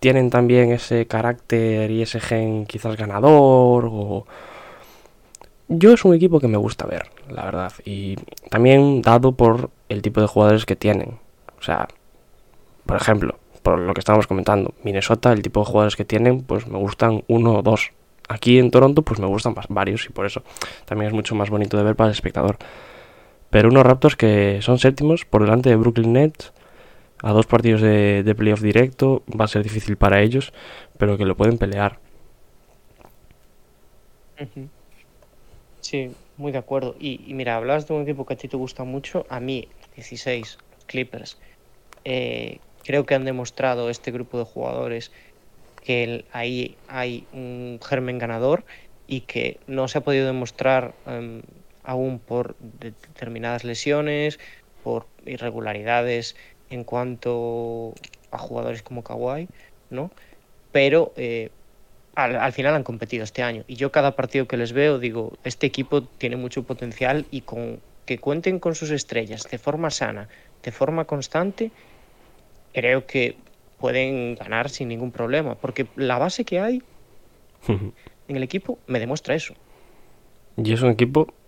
tienen también ese carácter y ese gen quizás ganador. O... Yo es un equipo que me gusta ver, la verdad. Y también dado por el tipo de jugadores que tienen. O sea, por ejemplo, por lo que estábamos comentando, Minnesota, el tipo de jugadores que tienen, pues me gustan uno o dos. Aquí en Toronto, pues me gustan varios y por eso también es mucho más bonito de ver para el espectador. Pero unos Raptors que son séptimos por delante de Brooklyn Nets, a dos partidos de, playoff directo, va a ser difícil para ellos, pero que lo pueden pelear. Sí, muy de acuerdo. Y, mira, hablabas de un equipo que a ti te gusta mucho. A mí, 16, los Clippers. eh, creo que han demostrado este grupo de jugadores que ahí hay un germen ganador y que no se ha podido demostrar em, aún por de- determinadas lesiones, por irregularidades en cuanto a jugadores como Kawhi, ¿no? Pero eh, al, al final han competido este año. Y yo cada partido que les veo digo, este equipo tiene mucho potencial y con que cuenten con sus estrellas de forma sana, de forma constante, creo que pueden ganar sin ningún problema. Porque la base que hay [laughs] en el equipo me demuestra eso. Y es un equipo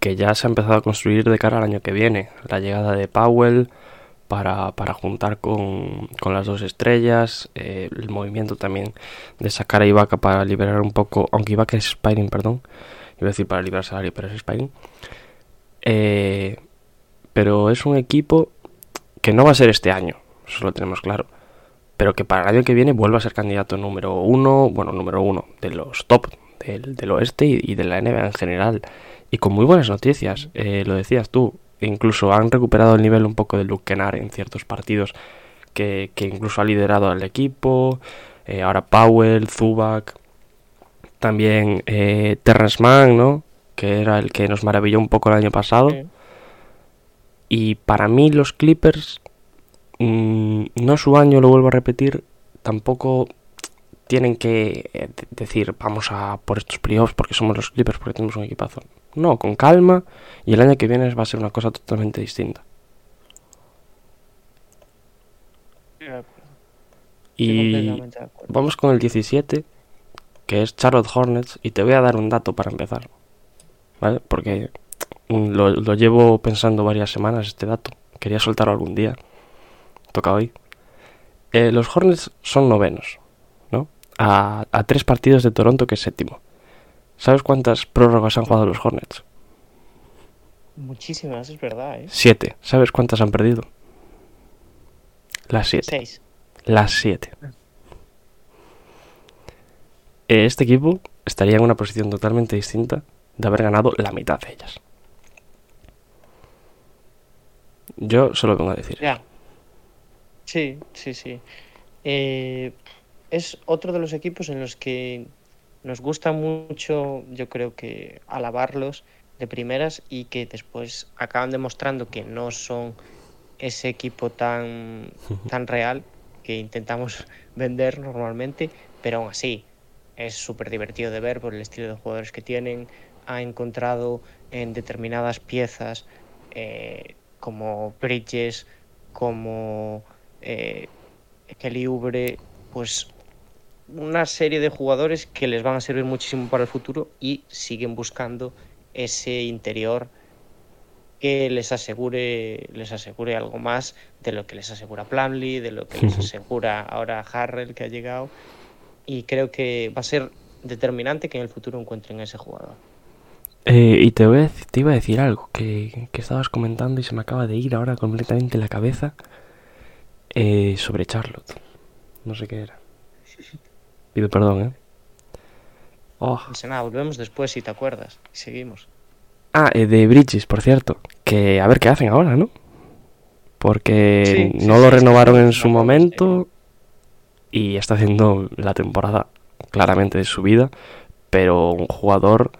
que ya se ha empezado a construir de cara al año que viene. La llegada de Powell para, para juntar con, con las dos estrellas, eh, el movimiento también de sacar a Ibaka para liberar un poco, aunque Ibaka es Spiring, perdón, iba a decir para liberar salario, pero es Spiring. Eh, pero es un equipo que no va a ser este año, eso lo tenemos claro. Pero que para el año que viene vuelva a ser candidato número uno, bueno, número uno de los top del, del oeste y, y de la NBA en general. Y con muy buenas noticias, eh, lo decías tú, incluso han recuperado el nivel un poco de Luke Kennard en ciertos partidos que, que incluso ha liderado al equipo. eh, ahora Powell, Zubac, también eh, Terrence Mann, ¿no? Que era el que nos maravilló un poco el año pasado. Sí. Y para mí los Clippers, mm, no su año, lo vuelvo a repetir, tampoco tienen que de- decir vamos a por estos playoffs porque somos los Clippers, porque tenemos un equipazo. No, con calma y el año que viene va a ser una cosa totalmente distinta. Y vamos con el 17, que es Charlotte Hornets, y te voy a dar un dato para empezar, ¿vale? Porque mm, lo, lo llevo pensando varias semanas este dato, quería soltarlo algún día, toca hoy. Eh, los Hornets son novenos, ¿no? A, a tres partidos de Toronto, que es séptimo. ¿Sabes cuántas prórrogas han jugado los Hornets? Muchísimas, es verdad, ¿eh? Siete. ¿Sabes cuántas han perdido? Las siete. Seis. Las 7. Este equipo estaría en una posición totalmente distinta de haber ganado la mitad de ellas. Yo solo vengo a decir. Ya. Sí, sí, sí. Eh, es otro de los equipos en los que nos gusta mucho, yo creo que alabarlos de primeras y que después acaban demostrando que no son ese equipo tan, [laughs] tan real que intentamos [laughs] vender normalmente, pero aún así es súper divertido de ver por el estilo de jugadores que tienen. Ha encontrado en determinadas piezas eh, como Bridges, como eh, Kelly Oubre, pues una serie de jugadores que les van a servir muchísimo para el futuro y siguen buscando ese interior que les asegure les asegure algo más de lo que les asegura Plumlee, de lo que les asegura ahora Harrell que ha llegado y creo que va a ser determinante que en el futuro encuentren a ese jugador. Eh, y te, voy a te iba a decir algo que, que estabas comentando y se me acaba de ir ahora completamente la cabeza eh, sobre Charlotte. No sé qué era. Pido perdón, ¿eh? Oh. No sé nada, volvemos después si te acuerdas y seguimos. Ah, eh, de Bridges, por cierto. Que a ver qué hacen ahora, ¿no? Porque Sí, no sí, lo renovaron en su momento y está haciendo la temporada claramente de su vida, pero un jugador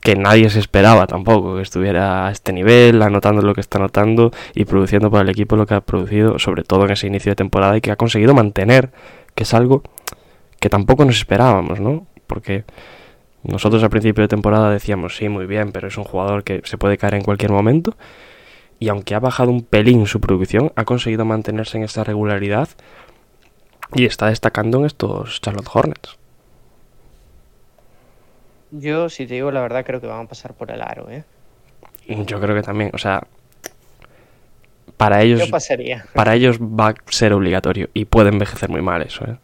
que nadie se esperaba tampoco que estuviera a este nivel, anotando lo que está anotando y produciendo para el equipo lo que ha producido, sobre todo en ese inicio de temporada y que ha conseguido mantener, que es algo que tampoco nos esperábamos, ¿no? Porque nosotros al principio de temporada decíamos, sí, muy bien, pero es un jugador que se puede caer en cualquier momento. Y aunque ha bajado un pelín su producción, ha conseguido mantenerse en esta regularidad y está destacando en estos Charlotte Hornets. Yo, si te digo la verdad, creo que van a pasar por el aro, ¿eh? Yo creo que también, o sea, para ellos, Yo pasaría. para ellos va a ser obligatorio y puede envejecer muy mal eso, ¿eh?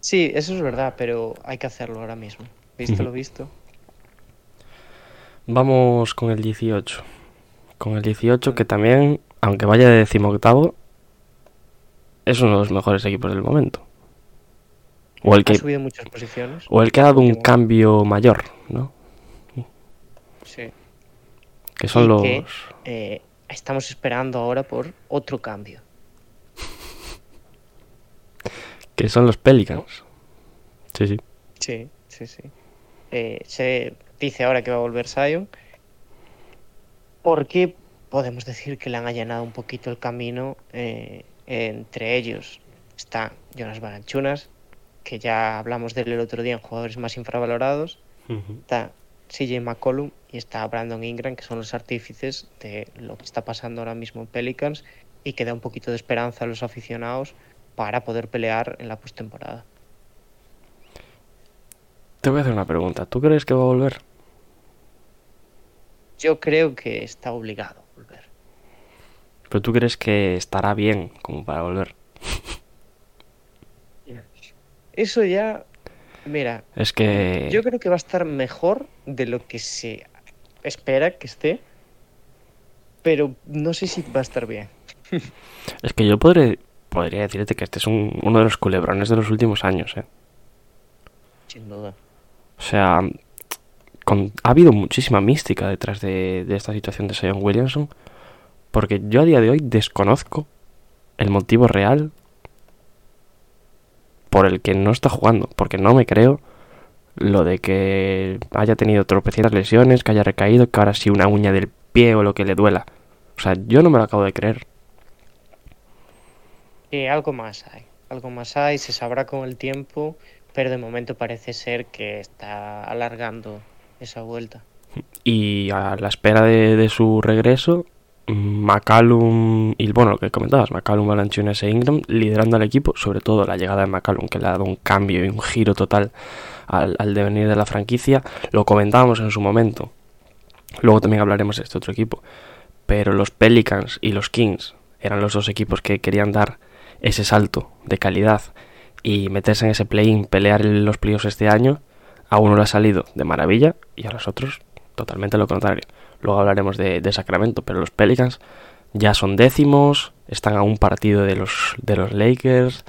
Sí, eso es verdad, pero hay que hacerlo ahora mismo. Visto lo visto. Vamos con el 18. Con el 18 que también, aunque vaya de decimoctavo, es uno de los mejores equipos del momento. O el Ha que, subido muchas posiciones. o el que ha dado un cambio mayor, ¿no? Sí. Que son Y los... que, eh, estamos esperando ahora por otro cambio. Que son los Pelicans. Sí, sí. Sí, sí, sí. Eh, se dice ahora que va a volver Zion. Porque podemos decir que le han allanado un poquito el camino. eh, entre ellos está Jonas Balanchunas, que ya hablamos de él el otro día en jugadores más infravalorados. Está CJ McCollum y está Brandon Ingram, que son los artífices de lo que está pasando ahora mismo en Pelicans y que da un poquito de esperanza a los aficionados para poder pelear en la postemporada. Te voy a hacer una pregunta. ¿Tú crees que va a volver? Yo creo que está obligado a volver. ¿Pero tú crees que estará bien como para volver? Eso ya, mira, Es que... yo creo que va a estar mejor de lo que se espera que esté, pero no sé si va a estar bien. Es que yo podré, podría decirte que este es un- uno de los culebrones de los últimos años, ¿eh? Sin duda. O sea, con- ha habido muchísima mística detrás de, de esta situación de Sion Williamson, porque yo a día de hoy desconozco el motivo real por el que no está jugando, porque no me creo lo de que haya tenido tropecientas lesiones, que haya recaído, que ahora sí una uña del pie o lo que le duela. O sea, yo no me lo acabo de creer. Algo más hay, algo más hay, se sabrá con el tiempo, pero de momento parece ser que está alargando esa vuelta. [laughs] Y a la espera de, de su regreso, McCallum y bueno, lo que comentabas, McCallum, Balanchunas e Ingram liderando al equipo, sobre todo la llegada de McCallum, que le ha dado un cambio y un giro total al, al devenir de la franquicia. Lo comentábamos en su momento. Luego también hablaremos de este otro equipo. Pero los Pelicans y los Kings eran los dos equipos que querían dar ese salto de calidad y meterse en ese play-in, pelear los playoffs este año. A uno le ha salido de maravilla y a los otros totalmente lo contrario. Luego hablaremos de, Sacramento, pero los Pelicans ya son décimos, están a un partido de los, Lakers,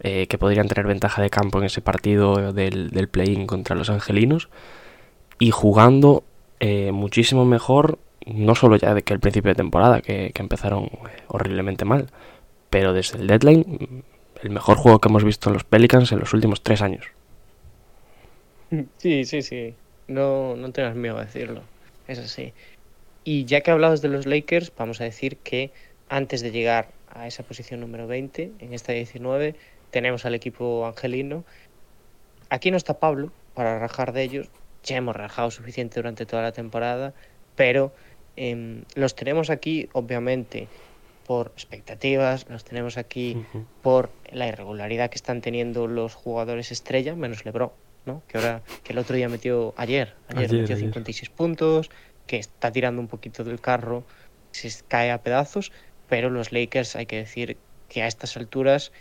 eh, que podrían tener ventaja de campo en ese partido del, play-in contra los Angelinos, y jugando eh, muchísimo mejor, no solo ya de que el principio de temporada, que, empezaron horriblemente mal, pero desde el deadline, el mejor juego que hemos visto en los Pelicans en los últimos tres años. Sí, sí, sí. No, no tengas miedo a decirlo. Es así. Y ya que hablabas de los Lakers, vamos a decir que antes de llegar a esa posición número 20, en esta 19, tenemos al equipo angelino. Aquí no está Pablo para rajar de ellos. Ya hemos rajado suficiente durante toda la temporada, pero em, los tenemos aquí, obviamente, por expectativas, los tenemos aquí por la irregularidad que están teniendo los jugadores estrella, menos LeBron, ¿no? Que ahora que el otro día metió ayer, ayer, Ayer, metió ayer. 56 puntos, que está tirando un poquito del carro, se cae a pedazos, pero los Lakers hay que decir que a estas alturas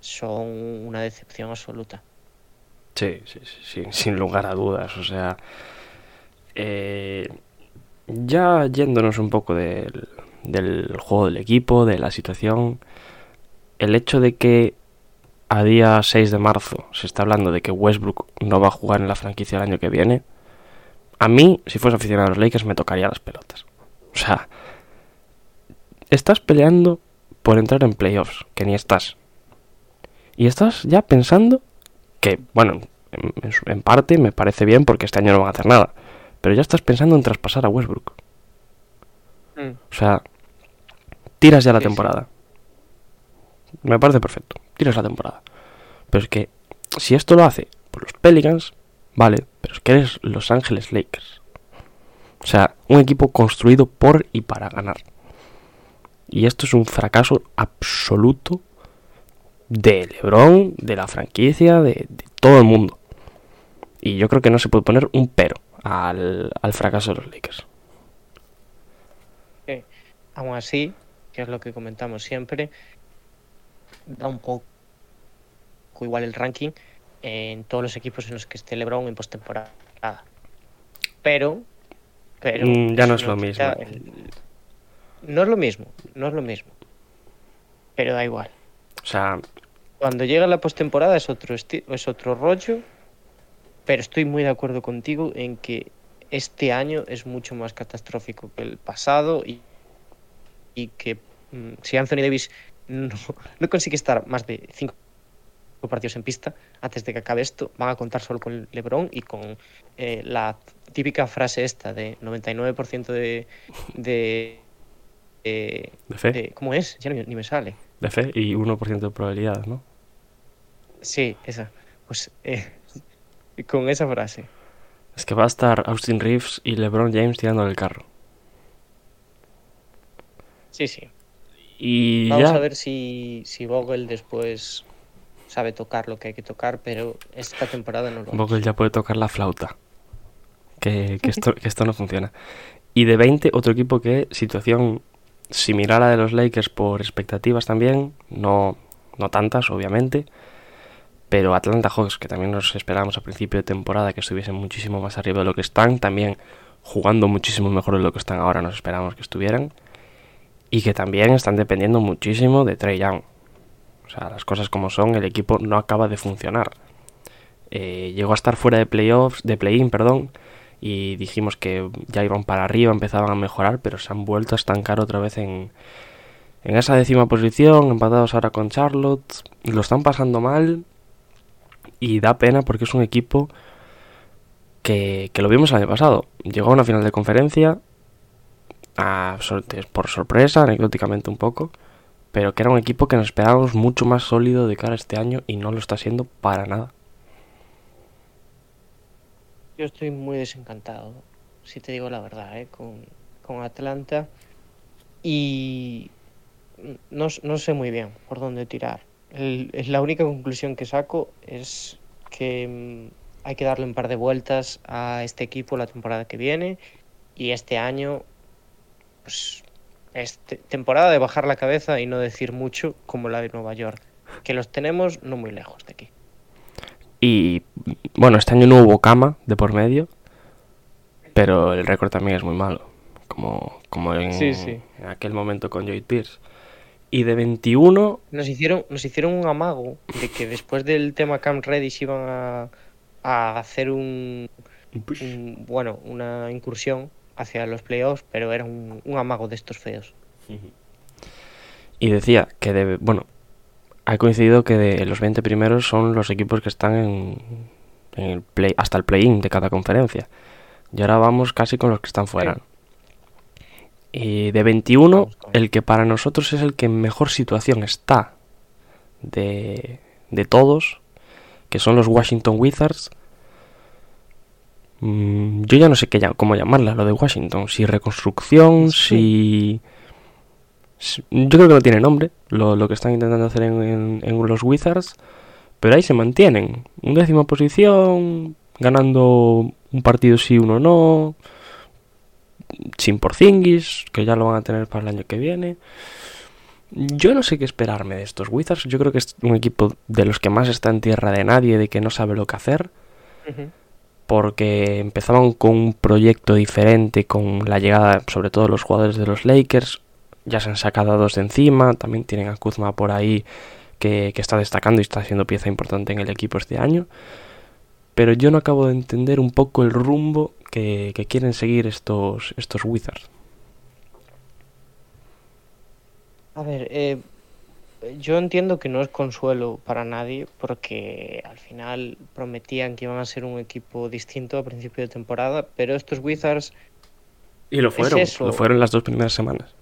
son una decepción absoluta. Sí, sí, sí, sí, sin lugar a dudas. O sea, eh, ya yéndonos un poco del, del juego del equipo, de la situación, el hecho de que a día 6 de marzo se está hablando de que Westbrook no va a jugar en la franquicia el año que viene, a mí, si fuese aficionado a los Lakers, me tocaría las pelotas. O sea, estás peleando por entrar en playoffs, que ni estás. Y estás ya pensando que, bueno, en, parte me parece bien porque este año no van a hacer nada. Pero ya estás pensando en traspasar a Westbrook. O sea, tiras ya la sí. temporada. Me parece perfecto. Tiras la temporada. Pero es que si esto lo hace por los Pelicans, vale, pero es que eres Los Ángeles Lakers. O sea, un equipo construido por y para ganar. Y esto es un fracaso absoluto de LeBron, de la franquicia, de, todo el mundo. Y yo creo que no se puede poner un pero al, al fracaso de los Lakers. Aún así, que es lo que comentamos siempre, da un poco igual el ranking en todos los equipos en los que esté LeBron en postemporada. Pero, pero Mm, ya no es lo mismo. el- No es lo mismo, no es lo mismo. Pero da igual. O sea, Cuando llega la postemporada es otro es otro rollo, pero estoy muy de acuerdo contigo en que este año es mucho más catastrófico que el pasado y, y que mm, si Anthony Davis no, no consigue estar más de cinco partidos en pista antes de que acabe esto, van a contar solo con LeBron y con eh, la típica frase esta de 99% de, de, de, de fe, de- ¿Cómo es? Ya ni, ni me sale. de fe y 1% de probabilidad, ¿no? Sí, esa. Pues eh, con esa frase. Es que va a estar Austin Reeves y LeBron James tirando el carro. Sí, sí. Y Vamos ya, a ver si, si Vogel después sabe tocar lo que hay que tocar, pero esta temporada no lo Vogel ya puede tocar la flauta. Que, que esto, que esto no funciona. Y de 20, otro equipo que situación similar a la de los Lakers por expectativas también, no, no tantas, obviamente. Pero Atlanta Hawks, que también nos esperábamos a principio de temporada que estuviesen muchísimo más arriba de lo que están, también jugando muchísimo mejor de lo que están ahora, nos esperábamos que estuvieran. Y que también están dependiendo muchísimo de Trey Young. O sea, las cosas como son, el equipo no acaba de funcionar. Eh, llegó a estar fuera de playoffs, de play-in, perdón, y dijimos que ya iban para arriba, empezaban a mejorar, pero se han vuelto a estancar otra vez en, en esa décima posición, empatados ahora con Charlotte, lo están pasando mal, y da pena porque es un equipo que, que lo vimos el año pasado. Llegó a una final de conferencia, a por sorpresa, anecdóticamente un poco, pero que era un equipo que nos esperábamos mucho más sólido de cara a este año y no lo está siendo para nada. Yo estoy muy desencantado, si te digo la verdad, ¿eh? con, con Atlanta. Y no, no sé muy bien por dónde tirar. La única conclusión que saco es que mm, hay que darle un par de vueltas a este equipo la temporada que viene. Y este año, pues, es te- temporada de bajar la cabeza y no decir mucho como la de Nueva York. Que los tenemos no muy lejos de aquí. Y bueno, este año no hubo cama de por medio, pero el récord también es muy malo, como, como en, Sí, sí. en aquel momento con Joy Pierce. Y de 21, Nos hicieron, nos hicieron un amago de que después del tema Camp Reddish iban a, a hacer un, un- bueno, una incursión hacia los playoffs, pero era un, un amago de estos feos. y decía que de, bueno, ha coincidido que de los 20 primeros son los equipos que están en, en el play, hasta el play-in de cada conferencia. Y ahora vamos casi con los que están fuera. Y de 21, Vamos con- el que para nosotros es el que en mejor situación está de, de todos, que son los Washington Wizards. Mm, yo ya no sé qué, cómo llamarla, lo de Washington. Si reconstrucción, si... yo creo que no tiene nombre lo, lo que están intentando hacer en, en- en los Wizards, pero ahí se mantienen. Un décima posición, ganando un partido sí, uno no, sin Porzingis, que ya lo van a tener para el año que viene. Yo no sé qué esperarme de estos Wizards. Yo creo que es un equipo de los que más está en tierra de nadie, de que no sabe lo que hacer Ujú. Porque empezaban con un proyecto diferente, con la llegada sobre todo de los jugadores de los Lakers, ya se han sacado a dos de encima, también tienen a Kuzma por ahí que, está destacando y está siendo pieza importante en el equipo este año, pero yo no acabo de entender un poco el rumbo que, que quieren seguir estos, estos Wizards. A ver, eh, yo entiendo que no es consuelo para nadie porque al final prometían que iban a ser un equipo distinto a principio de temporada, pero estos Wizards, Y lo fueron, eso. lo fueron las dos primeras semanas.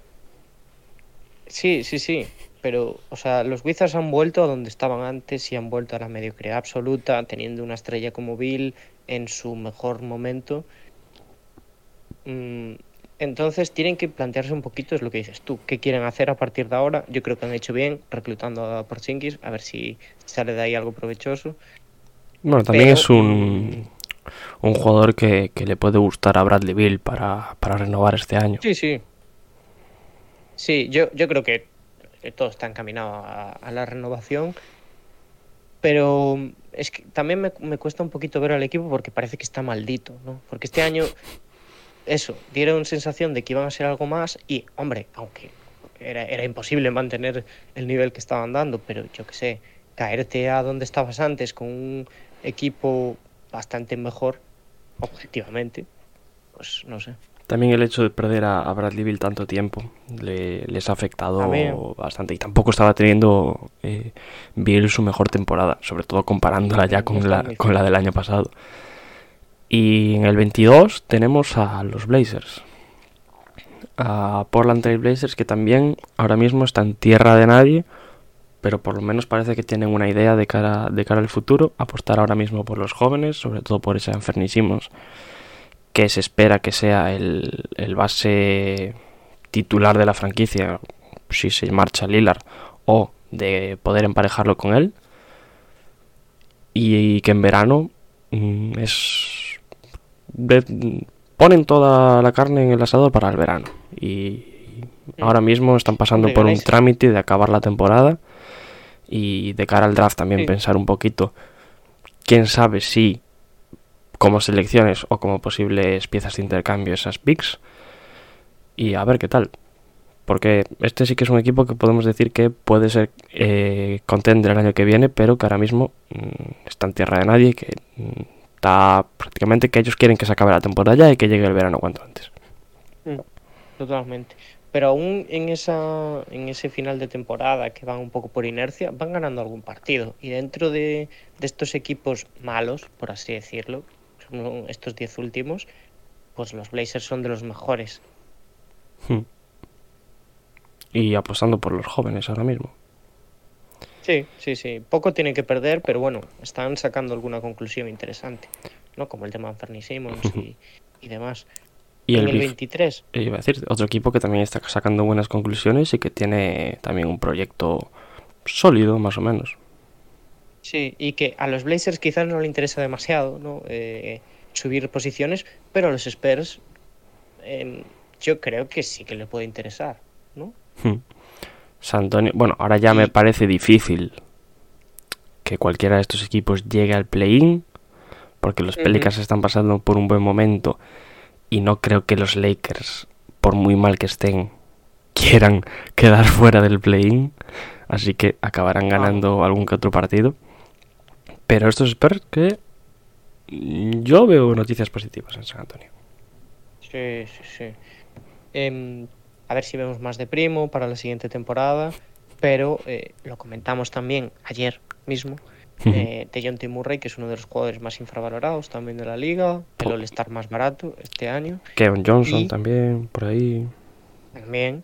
sí, sí, sí, pero, o sea, los Wizards han vuelto a donde estaban antes y han vuelto a la mediocridad absoluta, teniendo una estrella como Bill en su mejor momento. Mm, Entonces tienen que plantearse un poquito, es lo que dices tú, qué quieren hacer a partir de ahora. Yo creo que han hecho bien reclutando a Porzingis, a ver si sale de ahí algo provechoso. Bueno, también Pero- es un, un jugador que, que le puede gustar a Bradley Bill para, para renovar este año. Sí, sí. Sí, yo, yo creo que todo está encaminado a, a la renovación. Pero es que también me, me cuesta un poquito ver al equipo porque parece que está maldito, ¿no? Porque este año, eso, dieron sensación de que iban a ser algo más y, hombre, aunque era, era imposible mantener el nivel que estaban dando, pero yo qué sé, caerte a donde estabas antes con un equipo bastante mejor, objetivamente, pues no sé. También el hecho de perder a, a Bradley Bill tanto tiempo le- les ha afectado bastante. Y tampoco estaba teniendo eh, Bill su mejor temporada, sobre todo comparándola ya con la, con la del año pasado. Y en el 22 tenemos a los Blazers. A Portland Trail Blazers que también ahora mismo está en tierra de nadie, pero por lo menos parece que tienen una idea de cara, de cara al futuro, apostar ahora mismo por los jóvenes, sobre todo por ese Anthony Simmons, que se espera que sea el, el base titular de la franquicia si se marcha Lillard o de poder emparejarlo con él y, que en verano mm, es ponen toda la carne en el asador para el verano. Y ahora mismo están pasando por un trámite de acabar la temporada y de cara al draft también Sí. pensar un poquito. Quién sabe si como selecciones o como posibles piezas de intercambio esas picks y a ver qué tal. Porque este sí que es un equipo que podemos decir que puede ser eh, contender el año que viene pero que ahora mismo mm, está en tierra de nadie que mm, está prácticamente que ellos quieren que se acabe la temporada ya y que llegue el verano cuanto antes Totalmente. Pero aún en esa en ese final de temporada que van un poco por inercia, van ganando algún partido. Y dentro de, de estos equipos malos, por así decirlo, son estos 10 últimos, pues los Blazers son de los mejores. y apostando por los jóvenes ahora mismo Sí, sí, sí. Poco tienen que perder, pero bueno, están sacando alguna conclusión interesante, ¿no? Como el de Manferni Simmons y, y demás. y en el, el Big- 23, eh, iba a decir otro equipo que también está sacando buenas conclusiones y que tiene también un proyecto sólido más o menos Sí, y que a los Blazers quizás no le interesa demasiado ¿no? Eh, subir posiciones, pero a los Spurs em, yo creo que sí que le puede interesar, ¿no? San Antonio, bueno, ahora ya me parece difícil que cualquiera de estos equipos llegue al play-in, porque los. Pelicans están pasando por un buen momento y no creo que los Lakers, por muy mal que estén, quieran quedar [laughs] fuera del play-in, así que acabarán ganando algún que otro partido. Pero estos Spurs que yo veo noticias positivas en San Antonio. Sí, sí, sí. Em, a ver si vemos más de Primo para la siguiente temporada, pero eh, lo comentamos también ayer mismo. Eh, de John T. Murray, que es uno de los jugadores más infravalorados también de la liga, el All-Star más barato este año. Kevin Johnson Y- también, por ahí. También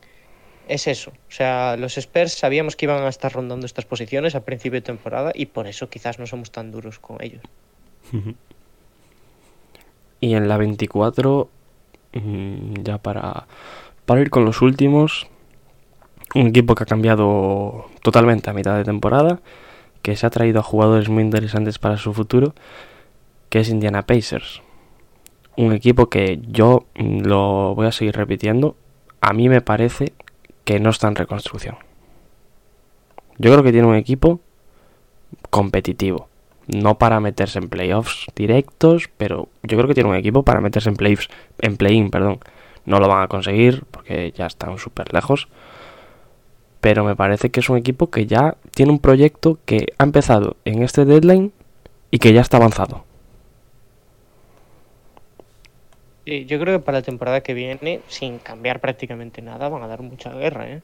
es eso. O sea, los Spurs sabíamos que iban a estar rondando estas posiciones a principio de temporada y por eso quizás no somos tan duros con ellos. Y en la 24, mm, ya para, para ir con los últimos, Un equipo que ha cambiado totalmente a mitad de temporada, que se ha traído a jugadores muy interesantes para su futuro, que es Indiana Pacers. Un equipo que yo mm, lo voy a seguir repitiendo, a mí me parece que no está en reconstrucción. Yo creo que tiene un equipo competitivo. No para meterse en playoffs directos, pero yo creo que tiene un equipo para meterse en playoffs, en play-in, perdón. No lo van a conseguir porque ya están súper lejos. Pero me parece que es un equipo que ya tiene un proyecto que ha empezado en este deadline y que ya está avanzado. Eh, yo creo que para la temporada que viene, sin cambiar prácticamente nada, van a dar mucha guerra, ¿eh?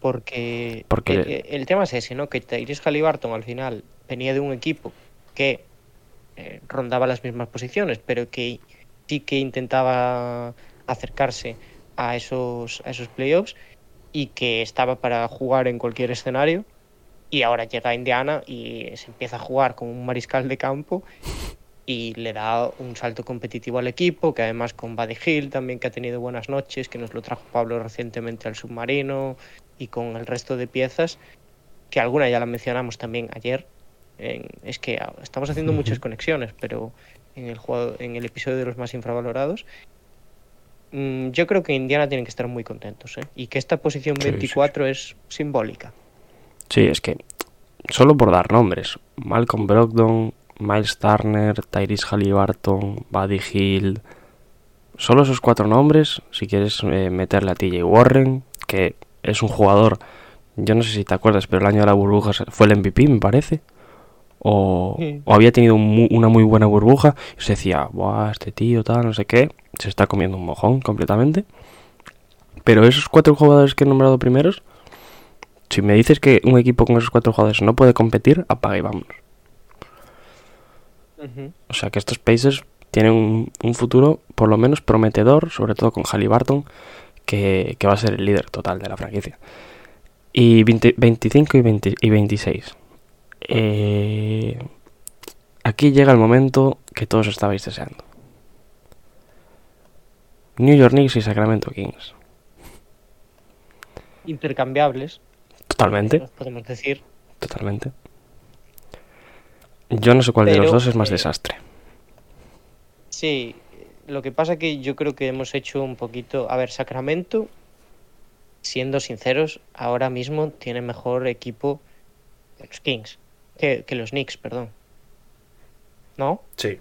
Porque, Porque- El, el tema es ese, ¿no? Que Tyrese Halliburton al final venía de un equipo que eh, rondaba las mismas posiciones, pero que sí que intentaba acercarse a esos, a esos playoffs y que estaba para jugar en cualquier escenario. Y ahora llega a Indiana y se empieza a jugar como un mariscal de campo y le da un salto competitivo al equipo, que además con Buddy Hill también que ha tenido buenas noches, que nos lo trajo Pablo recientemente al submarino y con el resto de piezas, que alguna ya la mencionamos también ayer. en- es que estamos haciendo muchas conexiones, pero en el juego, en el episodio de los más infravalorados, yo creo que Indiana tienen que estar muy contentos, ¿eh? y que esta posición Sí, sí, 24 es simbólica. Sí, es que solo por dar nombres, Malcolm Brogdon, Miles Turner, Tyrese Halliburton, Buddy Hill, solo esos cuatro nombres, si quieres eh, meterle a TJ Warren, que es un jugador, yo no sé si te acuerdas, pero el año de la burbuja fue el MVP, me parece, o, Sí. o había tenido un una muy buena burbuja, y se decía, Buah, este tío, tal, no sé qué, se está comiendo un mojón completamente. Pero esos cuatro jugadores que he nombrado primeros, si me dices que un equipo con esos cuatro jugadores no puede competir, apaga y. Ujú. O sea que estos Pacers tienen un, un futuro por lo menos prometedor, sobre todo con Halliburton, que, que va a ser el líder total de la franquicia. Y 20 25 y, 20 y 26. Eh, aquí llega el momento que todos estabais deseando. New York Knicks y Sacramento Kings. Intercambiables, Totalmente, podemos decir. totalmente. Yo no sé cuál de los dos es más eh, desastre. Sí, lo que pasa que yo creo que hemos hecho un poquito. A ver, Sacramento, siendo sinceros, ahora mismo tiene mejor equipo que los Kings, que, que los Knicks, perdón. ¿No? Sí.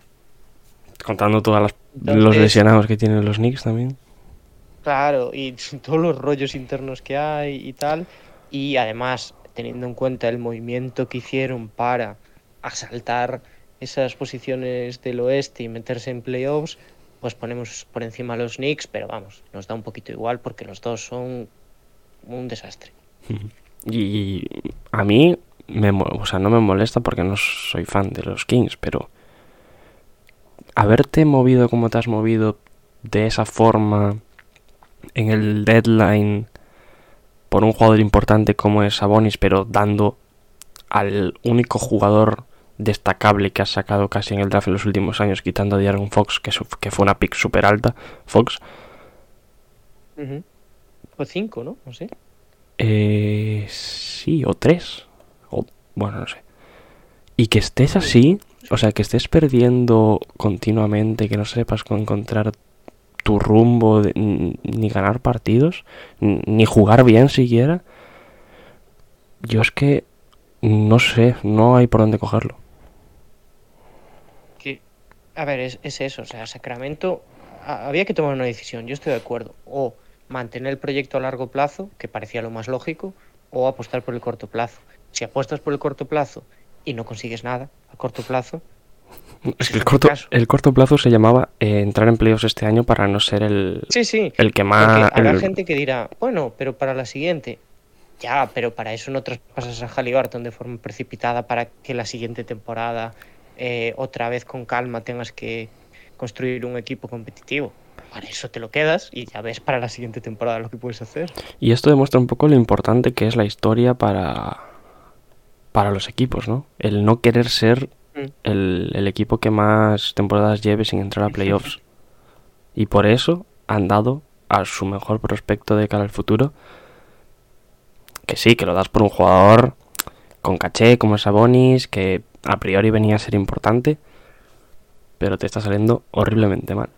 Contando todos los lesionados que tienen los Knicks también. Claro, y [laughs] todos los rollos internos que hay y tal. Y además, teniendo en cuenta el movimiento que hicieron para asaltar esas posiciones del oeste y meterse en playoffs, pues ponemos por encima a los Knicks, pero vamos, nos da un poquito igual porque los dos son un desastre. [laughs] Y a mí, me, o sea, no me molesta porque no soy fan de los Kings, pero haberte movido como te has movido de esa forma en el deadline por un jugador importante como es Sabonis, pero dando al único jugador destacable que has sacado casi en el draft en los últimos años, quitando a De'Aaron Fox, que, su- que fue una pick super alta, Fox, Fue cinco, ¿no? No sé. Eh, sí, o tres. Bueno, no sé. Y que estés así, o sea, que estés perdiendo continuamente, que no sepas con encontrar tu rumbo, ni ganar partidos, ni jugar bien siquiera. Yo es que no sé, no hay por dónde cogerlo. que, a ver, es, es eso, o sea, Sacramento había que tomar una decisión, yo estoy de acuerdo, o mantener el proyecto a largo plazo, que parecía lo más lógico, o apostar por el corto plazo. Si apuestas por el corto plazo y no consigues nada a corto plazo, [laughs] Es que el corto, caso. el corto plazo se llamaba eh, entrar en playoffs este año para no ser el, sí, sí, el que más... habrá el- gente que dirá, bueno, pero para la siguiente, ya, pero para eso no traspasas a Halliburton de forma precipitada para que la siguiente temporada eh, otra vez con calma tengas que construir un equipo competitivo. Para eso te lo quedas y ya ves para la siguiente temporada lo que puedes hacer. Y esto demuestra un poco lo importante que es la historia para, para los equipos, ¿no? El no querer ser Mm. el, el equipo que más temporadas lleve sin entrar a playoffs. [laughs] Y por eso han dado a su mejor prospecto de cara al futuro que sí, que lo das por un jugador con caché como Sabonis, que a priori venía a ser importante, pero te está saliendo horriblemente mal.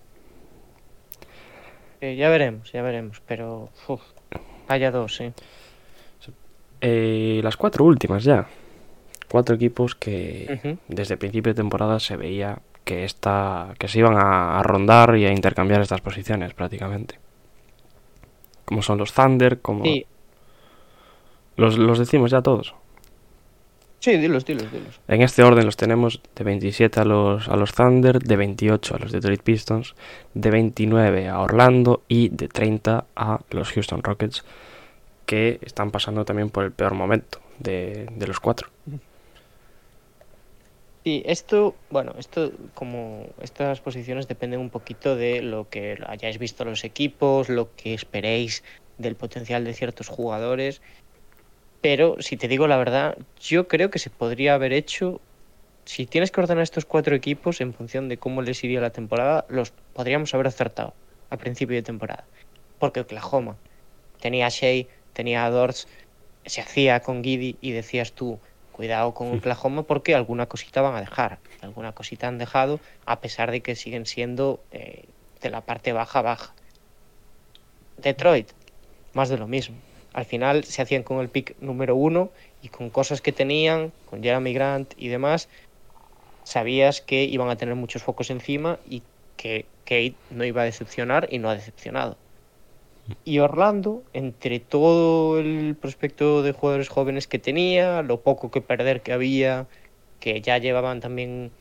Eh, ya veremos, ya veremos, pero uf, vaya dos, ¿eh? Eh, las cuatro últimas ya. Cuatro equipos que desde el principio de temporada se veía que, esta, que se iban a, a rondar y a intercambiar estas posiciones prácticamente. Como son los Thunder, como... Sí, Los, los decimos ya todos. sí, dilos, dilos, dilos. En este orden los tenemos de 27 a los, a los Thunder, de 28 a los Detroit Pistons, de 29 a Orlando y de 30 a los Houston Rockets, que están pasando también por el peor momento de, de los cuatro. Sí, esto, bueno, esto como estas posiciones dependen un poquito de lo que hayáis visto los equipos, lo que esperéis del potencial de ciertos jugadores. Pero si te digo la verdad, yo creo que se podría haber hecho. Si tienes que ordenar estos cuatro equipos en función de cómo les iría la temporada, los podríamos haber acertado al principio de temporada. Porque Oklahoma tenía a Shea, tenía a Dors, se hacía con Giddy y decías tú, cuidado con Oklahoma porque alguna cosita van a dejar. Alguna cosita han dejado, a pesar de que siguen siendo eh, de la parte baja baja. Detroit, más de lo mismo. Al final se hacían con el pick número uno y con cosas que tenían, con Jeremy Grant y demás, sabías que iban a tener muchos focos encima y que Kate no iba a decepcionar y no ha decepcionado. Y Orlando, entre todo el prospecto de jugadores jóvenes que tenía, lo poco que perder que había, que ya llevaban también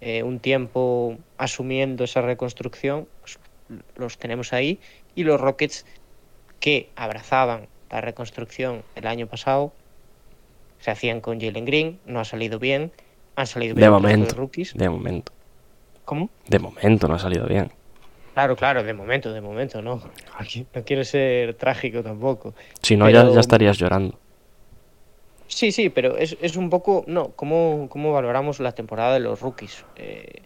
eh, un tiempo asumiendo esa reconstrucción, pues, los tenemos ahí. Y los Rockets, que abrazaban la reconstrucción el año pasado, se hacían con Jalen Green, no ha salido bien, han salido bien De momento. rookies. De momento. ¿Cómo? De momento no ha salido bien. Claro, claro, de momento, de momento, no. [laughs] No quiero ser trágico tampoco. Si no, ya, Pero- ya estarías llorando. Sí, sí, pero es, es un poco, no, ¿cómo, cómo valoramos la temporada de los rookies? Eh,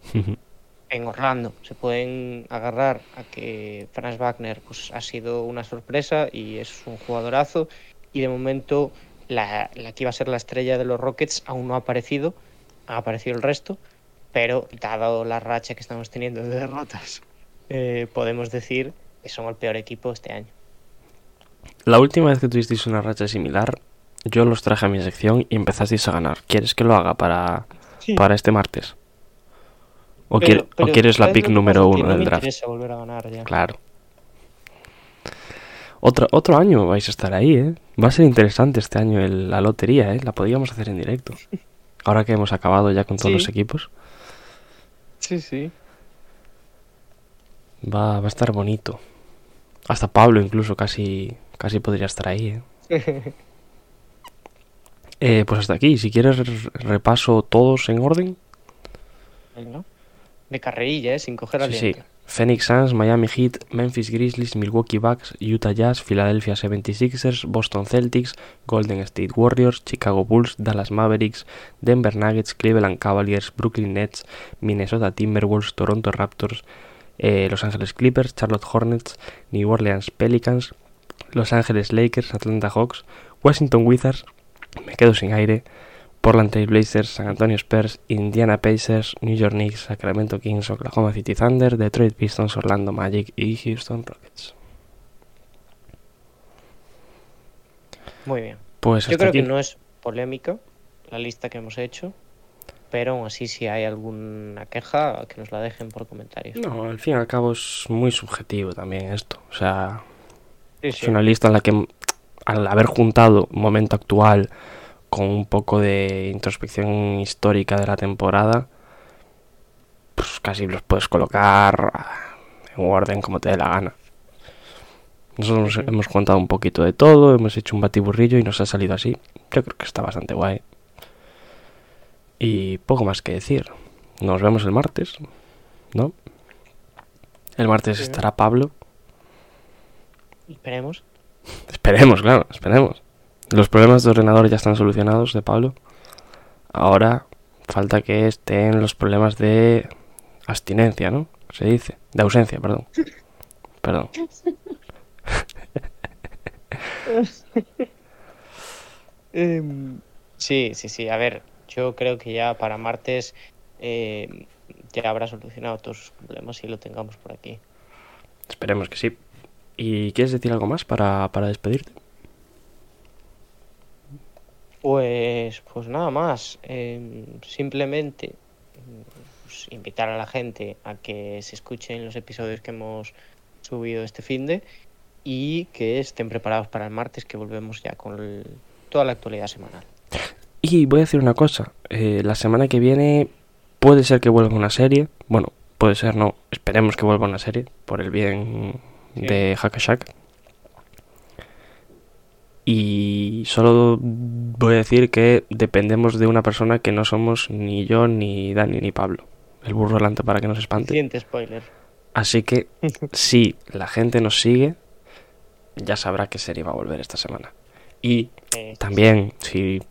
en Orlando se pueden agarrar a que Franz Wagner pues, ha sido una sorpresa y es un jugadorazo y de momento la, la que iba a ser la estrella de los Rockets aún no ha aparecido, ha aparecido el resto, pero dado la racha que estamos teniendo de derrotas, eh, podemos decir que son el peor equipo este año. La última vez que tuvisteis una racha similar, yo los traje a mi sección y empezasteis a ganar. ¿Quieres que lo haga para, para este martes? ¿O, Pero- quiere- pero o quieres la ¿sabes pick número uno no del me draft? interesa volver a ganar ya. Claro. Otro, otro año vais a estar ahí, ¿eh? Va a ser interesante este año el- la lotería, ¿eh? La podríamos hacer en directo. [laughs] Ahora que hemos acabado ya con todos Sí. los equipos, Sí, sí. Va, va a estar bonito. Hasta Pablo incluso casi, casi podría estar ahí, ¿eh? [laughs] Eh, pues hasta aquí. Si quieres re- repaso todos en orden. De carrerilla, ¿eh? Sin coger Sí, sí. Phoenix Suns, Miami Heat, Memphis Grizzlies, Milwaukee Bucks, Utah Jazz, Philadelphia 76ers, Boston Celtics, Golden State Warriors, Chicago Bulls, Dallas Mavericks, Denver Nuggets, Cleveland Cavaliers, Brooklyn Nets, Minnesota Timberwolves, Toronto Raptors, eh, Los Angeles Clippers, Charlotte Hornets, New Orleans Pelicans, Los Angeles Lakers, Atlanta Hawks, Washington Wizards, me quedo sin aire, Portland Trail Blazers, San Antonio Spurs, Indiana Pacers, New York Knicks, Sacramento Kings, Oklahoma City Thunder, Detroit Pistons, Orlando Magic y Houston Rockets. Muy bien. Pues Yo creo aquí. que no es polémica la lista que hemos hecho, pero aún así si hay alguna queja, que nos la dejen por comentarios. No, al fin y al cabo es muy subjetivo también esto. O sea, Sí, es sí. una lista en la que al haber juntado un momento actual con un poco de introspección histórica de la temporada, pues casi los puedes colocar en orden como te dé la gana. Nosotros Ujú. hemos contado un poquito de todo, hemos hecho un batiburrillo y nos ha salido así. Yo creo que está bastante guay. Y poco más que decir. Nos vemos el martes, ¿no? El martes Sí. estará Pablo. Esperemos. Esperemos, claro, esperemos. Los problemas de ordenador ya están solucionados de Pablo. Ahora falta que estén los problemas de abstinencia, ¿no? Se dice. De ausencia, perdón. Perdón. [laughs] [laughs] Em, sí, sí, sí. A ver, yo creo que ya para martes eh, ya habrá solucionado todos sus problemas y lo tengamos por aquí. Esperemos que sí. ¿Y quieres decir algo más para, para despedirte? Pues, pues nada más. Em, simplemente pues, invitar a la gente a que se escuchen los episodios que hemos subido este fin de y que estén preparados para el martes que volvemos ya con el- toda la actualidad semanal. Y voy a decir una cosa. eh, la semana que viene puede ser que vuelva una serie. Bueno, puede ser no. Esperemos que vuelva una serie. Por el bien de Hackashack. Y solo voy a decir que dependemos de una persona que no somos ni yo, ni Dani, ni Pablo. El burro delante para que nos espante. Siguiente spoiler. Así que [laughs] si la gente nos sigue, ya sabrá qué serie va a volver esta semana. Y Eh, también, si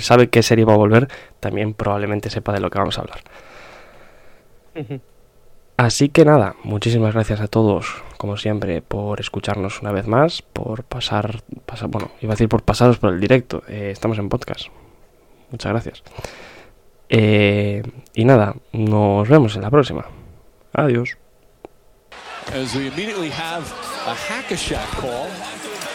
sabe qué serie va a volver, también probablemente sepa de lo que vamos a hablar. Así que nada, muchísimas gracias a todos, como siempre, por escucharnos una vez más, por pasar, pasar bueno, iba a decir por pasaros por el directo, eh, estamos en podcast. Muchas gracias. Eh, y nada, nos vemos en la próxima. Adiós.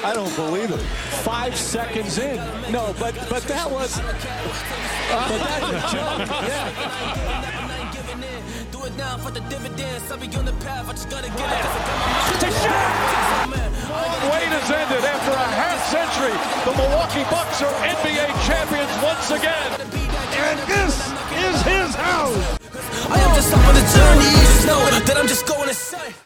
As we immediately have a hack-a-shack call. I don't believe it. Five seconds in. No, but but that was. But that's a joke. [laughs] Yeah. Do it now for the dividends. I'll be on the path. I just gotta get it. 'cause I got my. Wait has ended after a half century. The Milwaukee Bucks are NBA champions once again. And this is his house. I am just up on the journey. Just know that I'm just going to say.